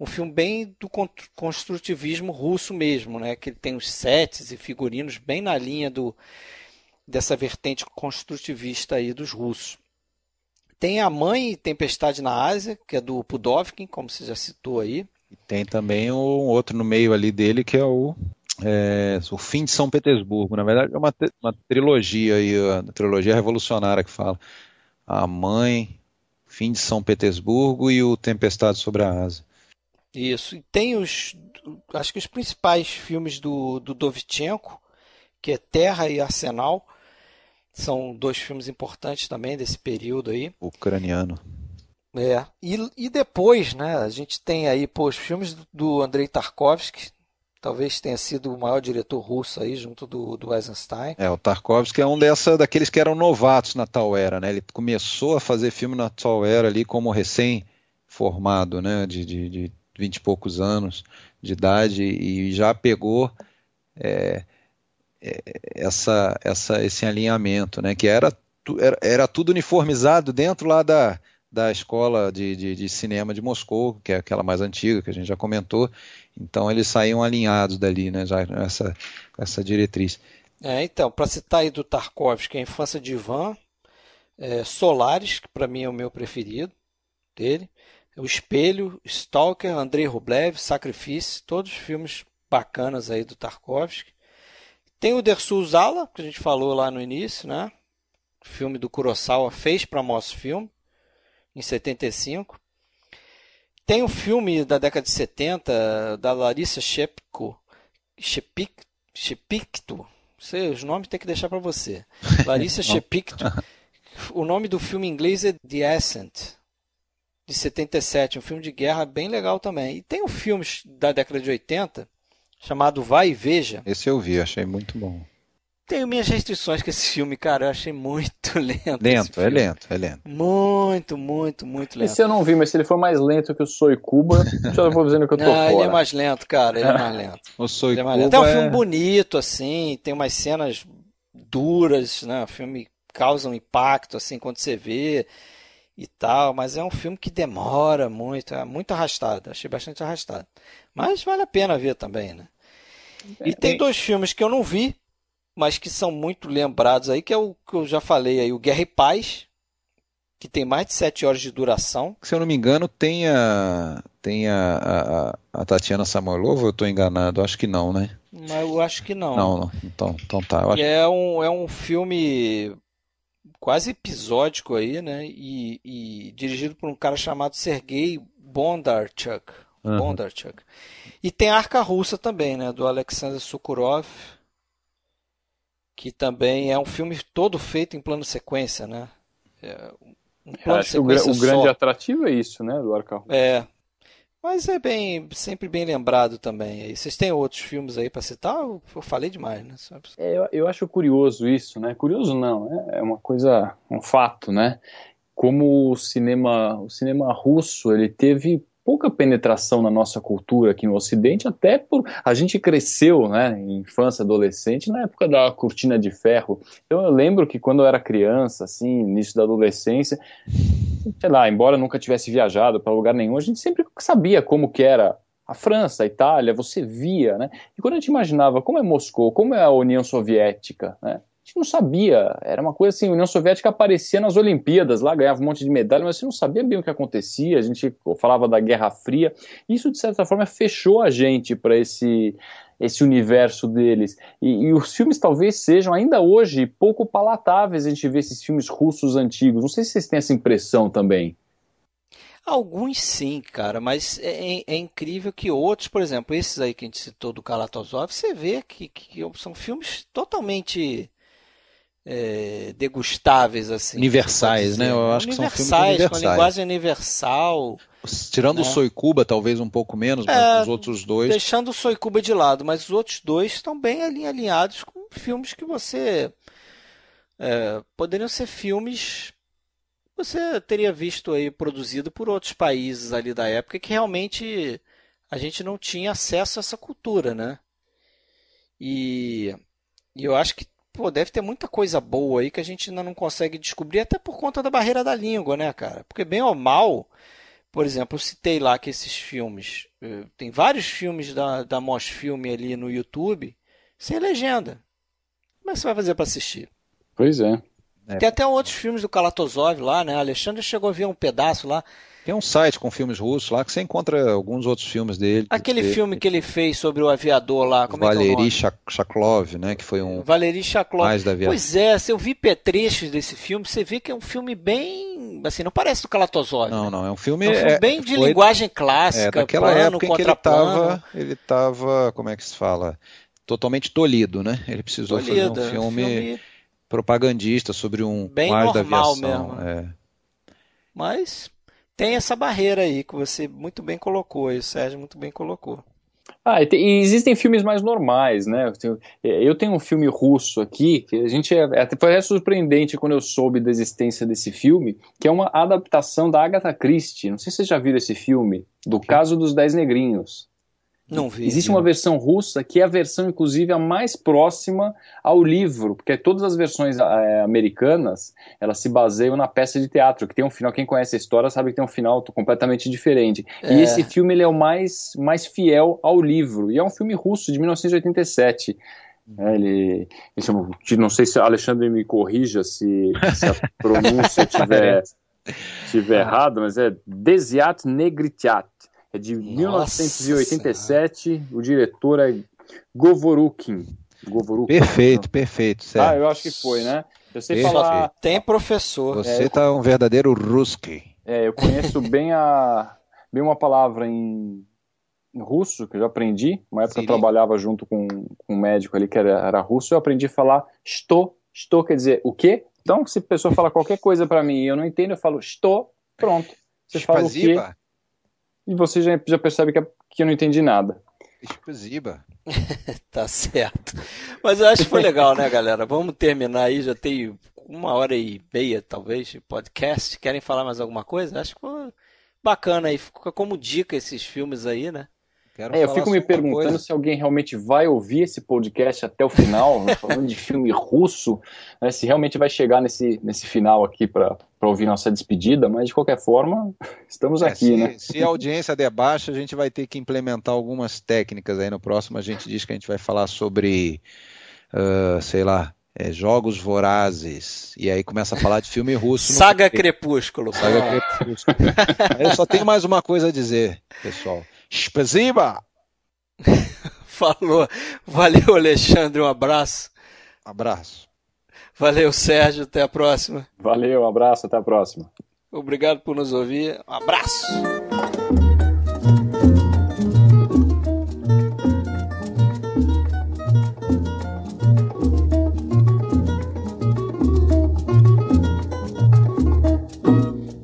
um filme bem do construtivismo russo mesmo, né? Que tem os sets e figurinos bem na linha do dessa vertente construtivista aí dos russos. Tem a Mãe Tempestade na Ásia, que é do Pudovkin, como você já citou aí. E tem também um outro no meio ali dele que é o é, o Fim de São Petersburgo. Na verdade é uma, uma trilogia aí, uma trilogia revolucionária que fala a Mãe, Fim de São Petersburgo e o Tempestade sobre a Ásia. Isso. E tem os. Acho que os principais filmes do, do Dovchenko, que é Terra e Arsenal. São dois filmes importantes também desse período aí. Ucraniano. É. E, e depois, né, a gente tem aí pô, os filmes do Andrei Tarkovsky, talvez tenha sido o maior diretor russo aí, junto do, do Eisenstein. É, o Tarkovsky é um dessa, daqueles que eram novatos na tal era, né? Ele começou a fazer filme na tal era ali como recém-formado, né? De, de, de vinte e poucos anos de idade e já pegou é, é, essa, essa, esse alinhamento, né? Que era, era, era tudo uniformizado dentro lá da, da escola de, de, de, cinema de Moscou, que é aquela mais antiga que a gente já comentou. Então eles saíam alinhados dali, né? Já com essa, essa diretriz. É, então, para citar aí do Tarkovsky, a infância de Ivan, é, Solares, que para mim é o meu preferido dele. O Espelho, Stalker, Andrei Rublev, Sacrifício, todos filmes bacanas aí do Tarkovsky. Tem o Dersu Zala, que a gente falou lá no início, né? O filme do Kurosawa fez para Mosfilm, em 75. Tem o um filme da década de 70 da Larissa Shepko, Shepik, Shepikto. os nomes tem que deixar para você. Larissa Shepikto. O nome do filme em inglês é The Ascent de 77, um filme de guerra bem legal também. E tem um filme da década de 80 chamado Vai e Veja. Esse eu vi, achei muito bom. Tenho minhas restrições com esse filme, cara. Eu achei muito lento. Lento, é lento, é lento. Muito, muito, muito lento. Esse eu não vi, mas se ele for mais lento que o Soy Cuba, já vou dizendo que eu tô não, fora. ele é mais lento, cara. Ele é mais lento. o Soy é Cuba é um filme bonito, assim. Tem umas cenas duras, né? O filme causa um impacto, assim, quando você vê e tal, mas é um filme que demora muito, é muito arrastado, achei bastante arrastado. Mas vale a pena ver também, né? E é, tem dois filmes que eu não vi, mas que são muito lembrados aí, que é o que eu já falei aí, o Guerra e Paz, que tem mais de sete horas de duração. Se eu não me engano, tem a, tem a, a, a Tatiana Samoilova, eu estou enganado? Acho que não, né? Mas eu acho que não. Não, não. Então, então tá. Acho... É, um, é um filme quase episódico aí, né? E, e dirigido por um cara chamado Sergei Bondarchuk. Uhum. Bondarchuk. E tem a Arca Russa também, né? Do Alexander Sukurov. Que também é um filme todo feito em plano sequência, né? É um plano que o, o grande atrativo é isso, né? Do Arca Russa. É. Mas é bem, sempre bem lembrado também. Vocês têm outros filmes aí para citar? Eu falei demais, né? É, eu, eu, acho curioso isso, né? Curioso não, é, é uma coisa, um fato, né? Como o cinema, o cinema russo, ele teve pouca penetração na nossa cultura aqui no Ocidente, até por a gente cresceu, né, em infância, adolescente, na época da cortina de ferro. Então eu lembro que quando eu era criança, assim, início da adolescência, sei lá, embora nunca tivesse viajado para lugar nenhum, a gente sempre sabia como que era a França, a Itália, você via, né? E quando a gente imaginava como é Moscou, como é a União Soviética, né? A gente não sabia, era uma coisa assim, a União Soviética aparecia nas Olimpíadas, lá ganhava um monte de medalha, mas você não sabia bem o que acontecia, a gente falava da Guerra Fria, isso de certa forma fechou a gente para esse, esse universo deles. E, e, os filmes talvez sejam ainda hoje pouco palatáveis a gente ver esses filmes russos antigos, não sei se vocês têm essa impressão também. Alguns sim, cara, mas é, é, é, incrível que outros, por exemplo, esses aí que a gente citou do Kalatozov, você vê que, que são filmes totalmente é, degustáveis assim. Universais, né? Eu acho que são filmes universais. com linguagem universal. Tirando né? o Soicuba, talvez um pouco menos, mas é, os outros dois. Deixando o Soicuba de lado, mas os outros dois estão bem alinhados com filmes que você. É, poderiam ser filmes que você teria visto aí produzido por outros países ali da época que realmente a gente não tinha acesso a essa cultura, né? E, e eu acho que pô, deve ter muita coisa boa aí que a gente ainda não consegue descobrir, até por conta da barreira da língua, né, cara? Porque bem ou mal, por exemplo, eu citei lá que esses filmes, eh, tem vários filmes da, da Mosfilme ali no YouTube sem legenda. Como é que você vai fazer para assistir? Pois é. Tem até outros filmes do Kalatozov lá, né? Alexandre chegou a ver um pedaço lá. Tem um site com filmes russos lá que você encontra alguns outros filmes dele. Aquele filme que ele fez sobre o aviador lá, como Valery é que é Shaklov, né? Que foi um. Valery Shaklov. Mais da aviação. Pois é, se eu vi petrechos desse filme, você vê que é um filme bem. Assim, não parece do Kalatozov. Não, né? não, é um filme. É um filme bem de foi... linguagem clássica. É, daquela plano, época em que ele estava. Ele estava, como é que se fala? Totalmente tolhido, né? Ele precisou tolido, fazer um filme, filme, propagandista sobre um. Bem normal da aviação. mesmo. É. Mas tem essa barreira aí que você muito bem colocou, e o Sérgio muito bem colocou. Ah, e, tem, e existem filmes mais normais, né? Eu tenho, eu tenho, um filme russo aqui, que a gente é, é foi surpreendente quando eu soube da existência desse filme, que é uma adaptação da Agatha Christie. Não sei se vocês já viram esse filme, do Caso dos Dez Negrinhos. Não vi. Existe uma versão russa que é a versão, inclusive, a mais próxima ao livro, porque todas as versões é, americanas elas se baseiam na peça de teatro, que tem um final. Quem conhece a história sabe que tem um final completamente diferente. É. E esse filme ele é o mais, mais fiel ao livro. E é um filme russo de 1987. É, ele, ele, não sei se Alexandre me corrija se, se a pronúncia tiver, tiver errado, mas é Desiat Negrityat. É de Nossa 1987. O diretor é Govorukin. Govorukin. Perfeito, perfeito. Certo. Ah, eu acho que foi, né? Eu sei perfeito. falar. Tem professor. Você é, tá um verdadeiro ruski. É, eu conheço bem a bem uma palavra em, em russo que eu já aprendi. Uma época Sim. eu trabalhava junto com, com um médico ali que era, era russo. Eu aprendi a falar estou. Estou quer dizer o quê? Então, se a pessoa fala qualquer coisa para mim e eu não entendo, eu falo estou. Pronto. Você fala o quê? E você já, já percebe que, que eu não entendi nada. Explosiva. tá certo. Mas eu acho que foi legal, né, galera? Vamos terminar aí, já tem uma hora e meia, talvez, de podcast. Querem falar mais alguma coisa? Acho que foi bacana aí. Fica como dica esses filmes aí, né? É, eu fico me perguntando coisa. se alguém realmente vai ouvir esse podcast até o final, falando de filme russo, né, se realmente vai chegar nesse, nesse final aqui para ouvir nossa despedida, mas de qualquer forma, estamos é, aqui, se, né? Se a audiência der baixa, a gente vai ter que implementar algumas técnicas aí no próximo. A gente diz que a gente vai falar sobre, uh, sei lá, é, Jogos Vorazes, e aí começa a falar de filme russo. Saga Crepúsculo. Saga Crepúsculo. eu só tenho mais uma coisa a dizer, pessoal. Spasiba! Falou. Valeu, Alexandre. Um abraço. Abraço. Valeu, Sérgio. Até a próxima. Valeu, um abraço. Até a próxima. Obrigado por nos ouvir. Um abraço.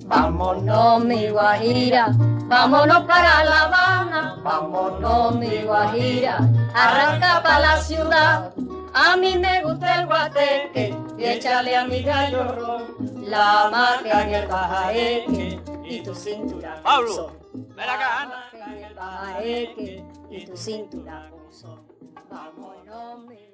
Vámonos, mi Guajira, vámonos para La Habana, vámonos, mi Guajira, arranca para la ciudad. A mí me gusta el guateque y échale a mi gallo la marca en el bajaeque y tu cintura. Pablo, me la gana. en el bajaeque y tu cintura. Vámonos, mi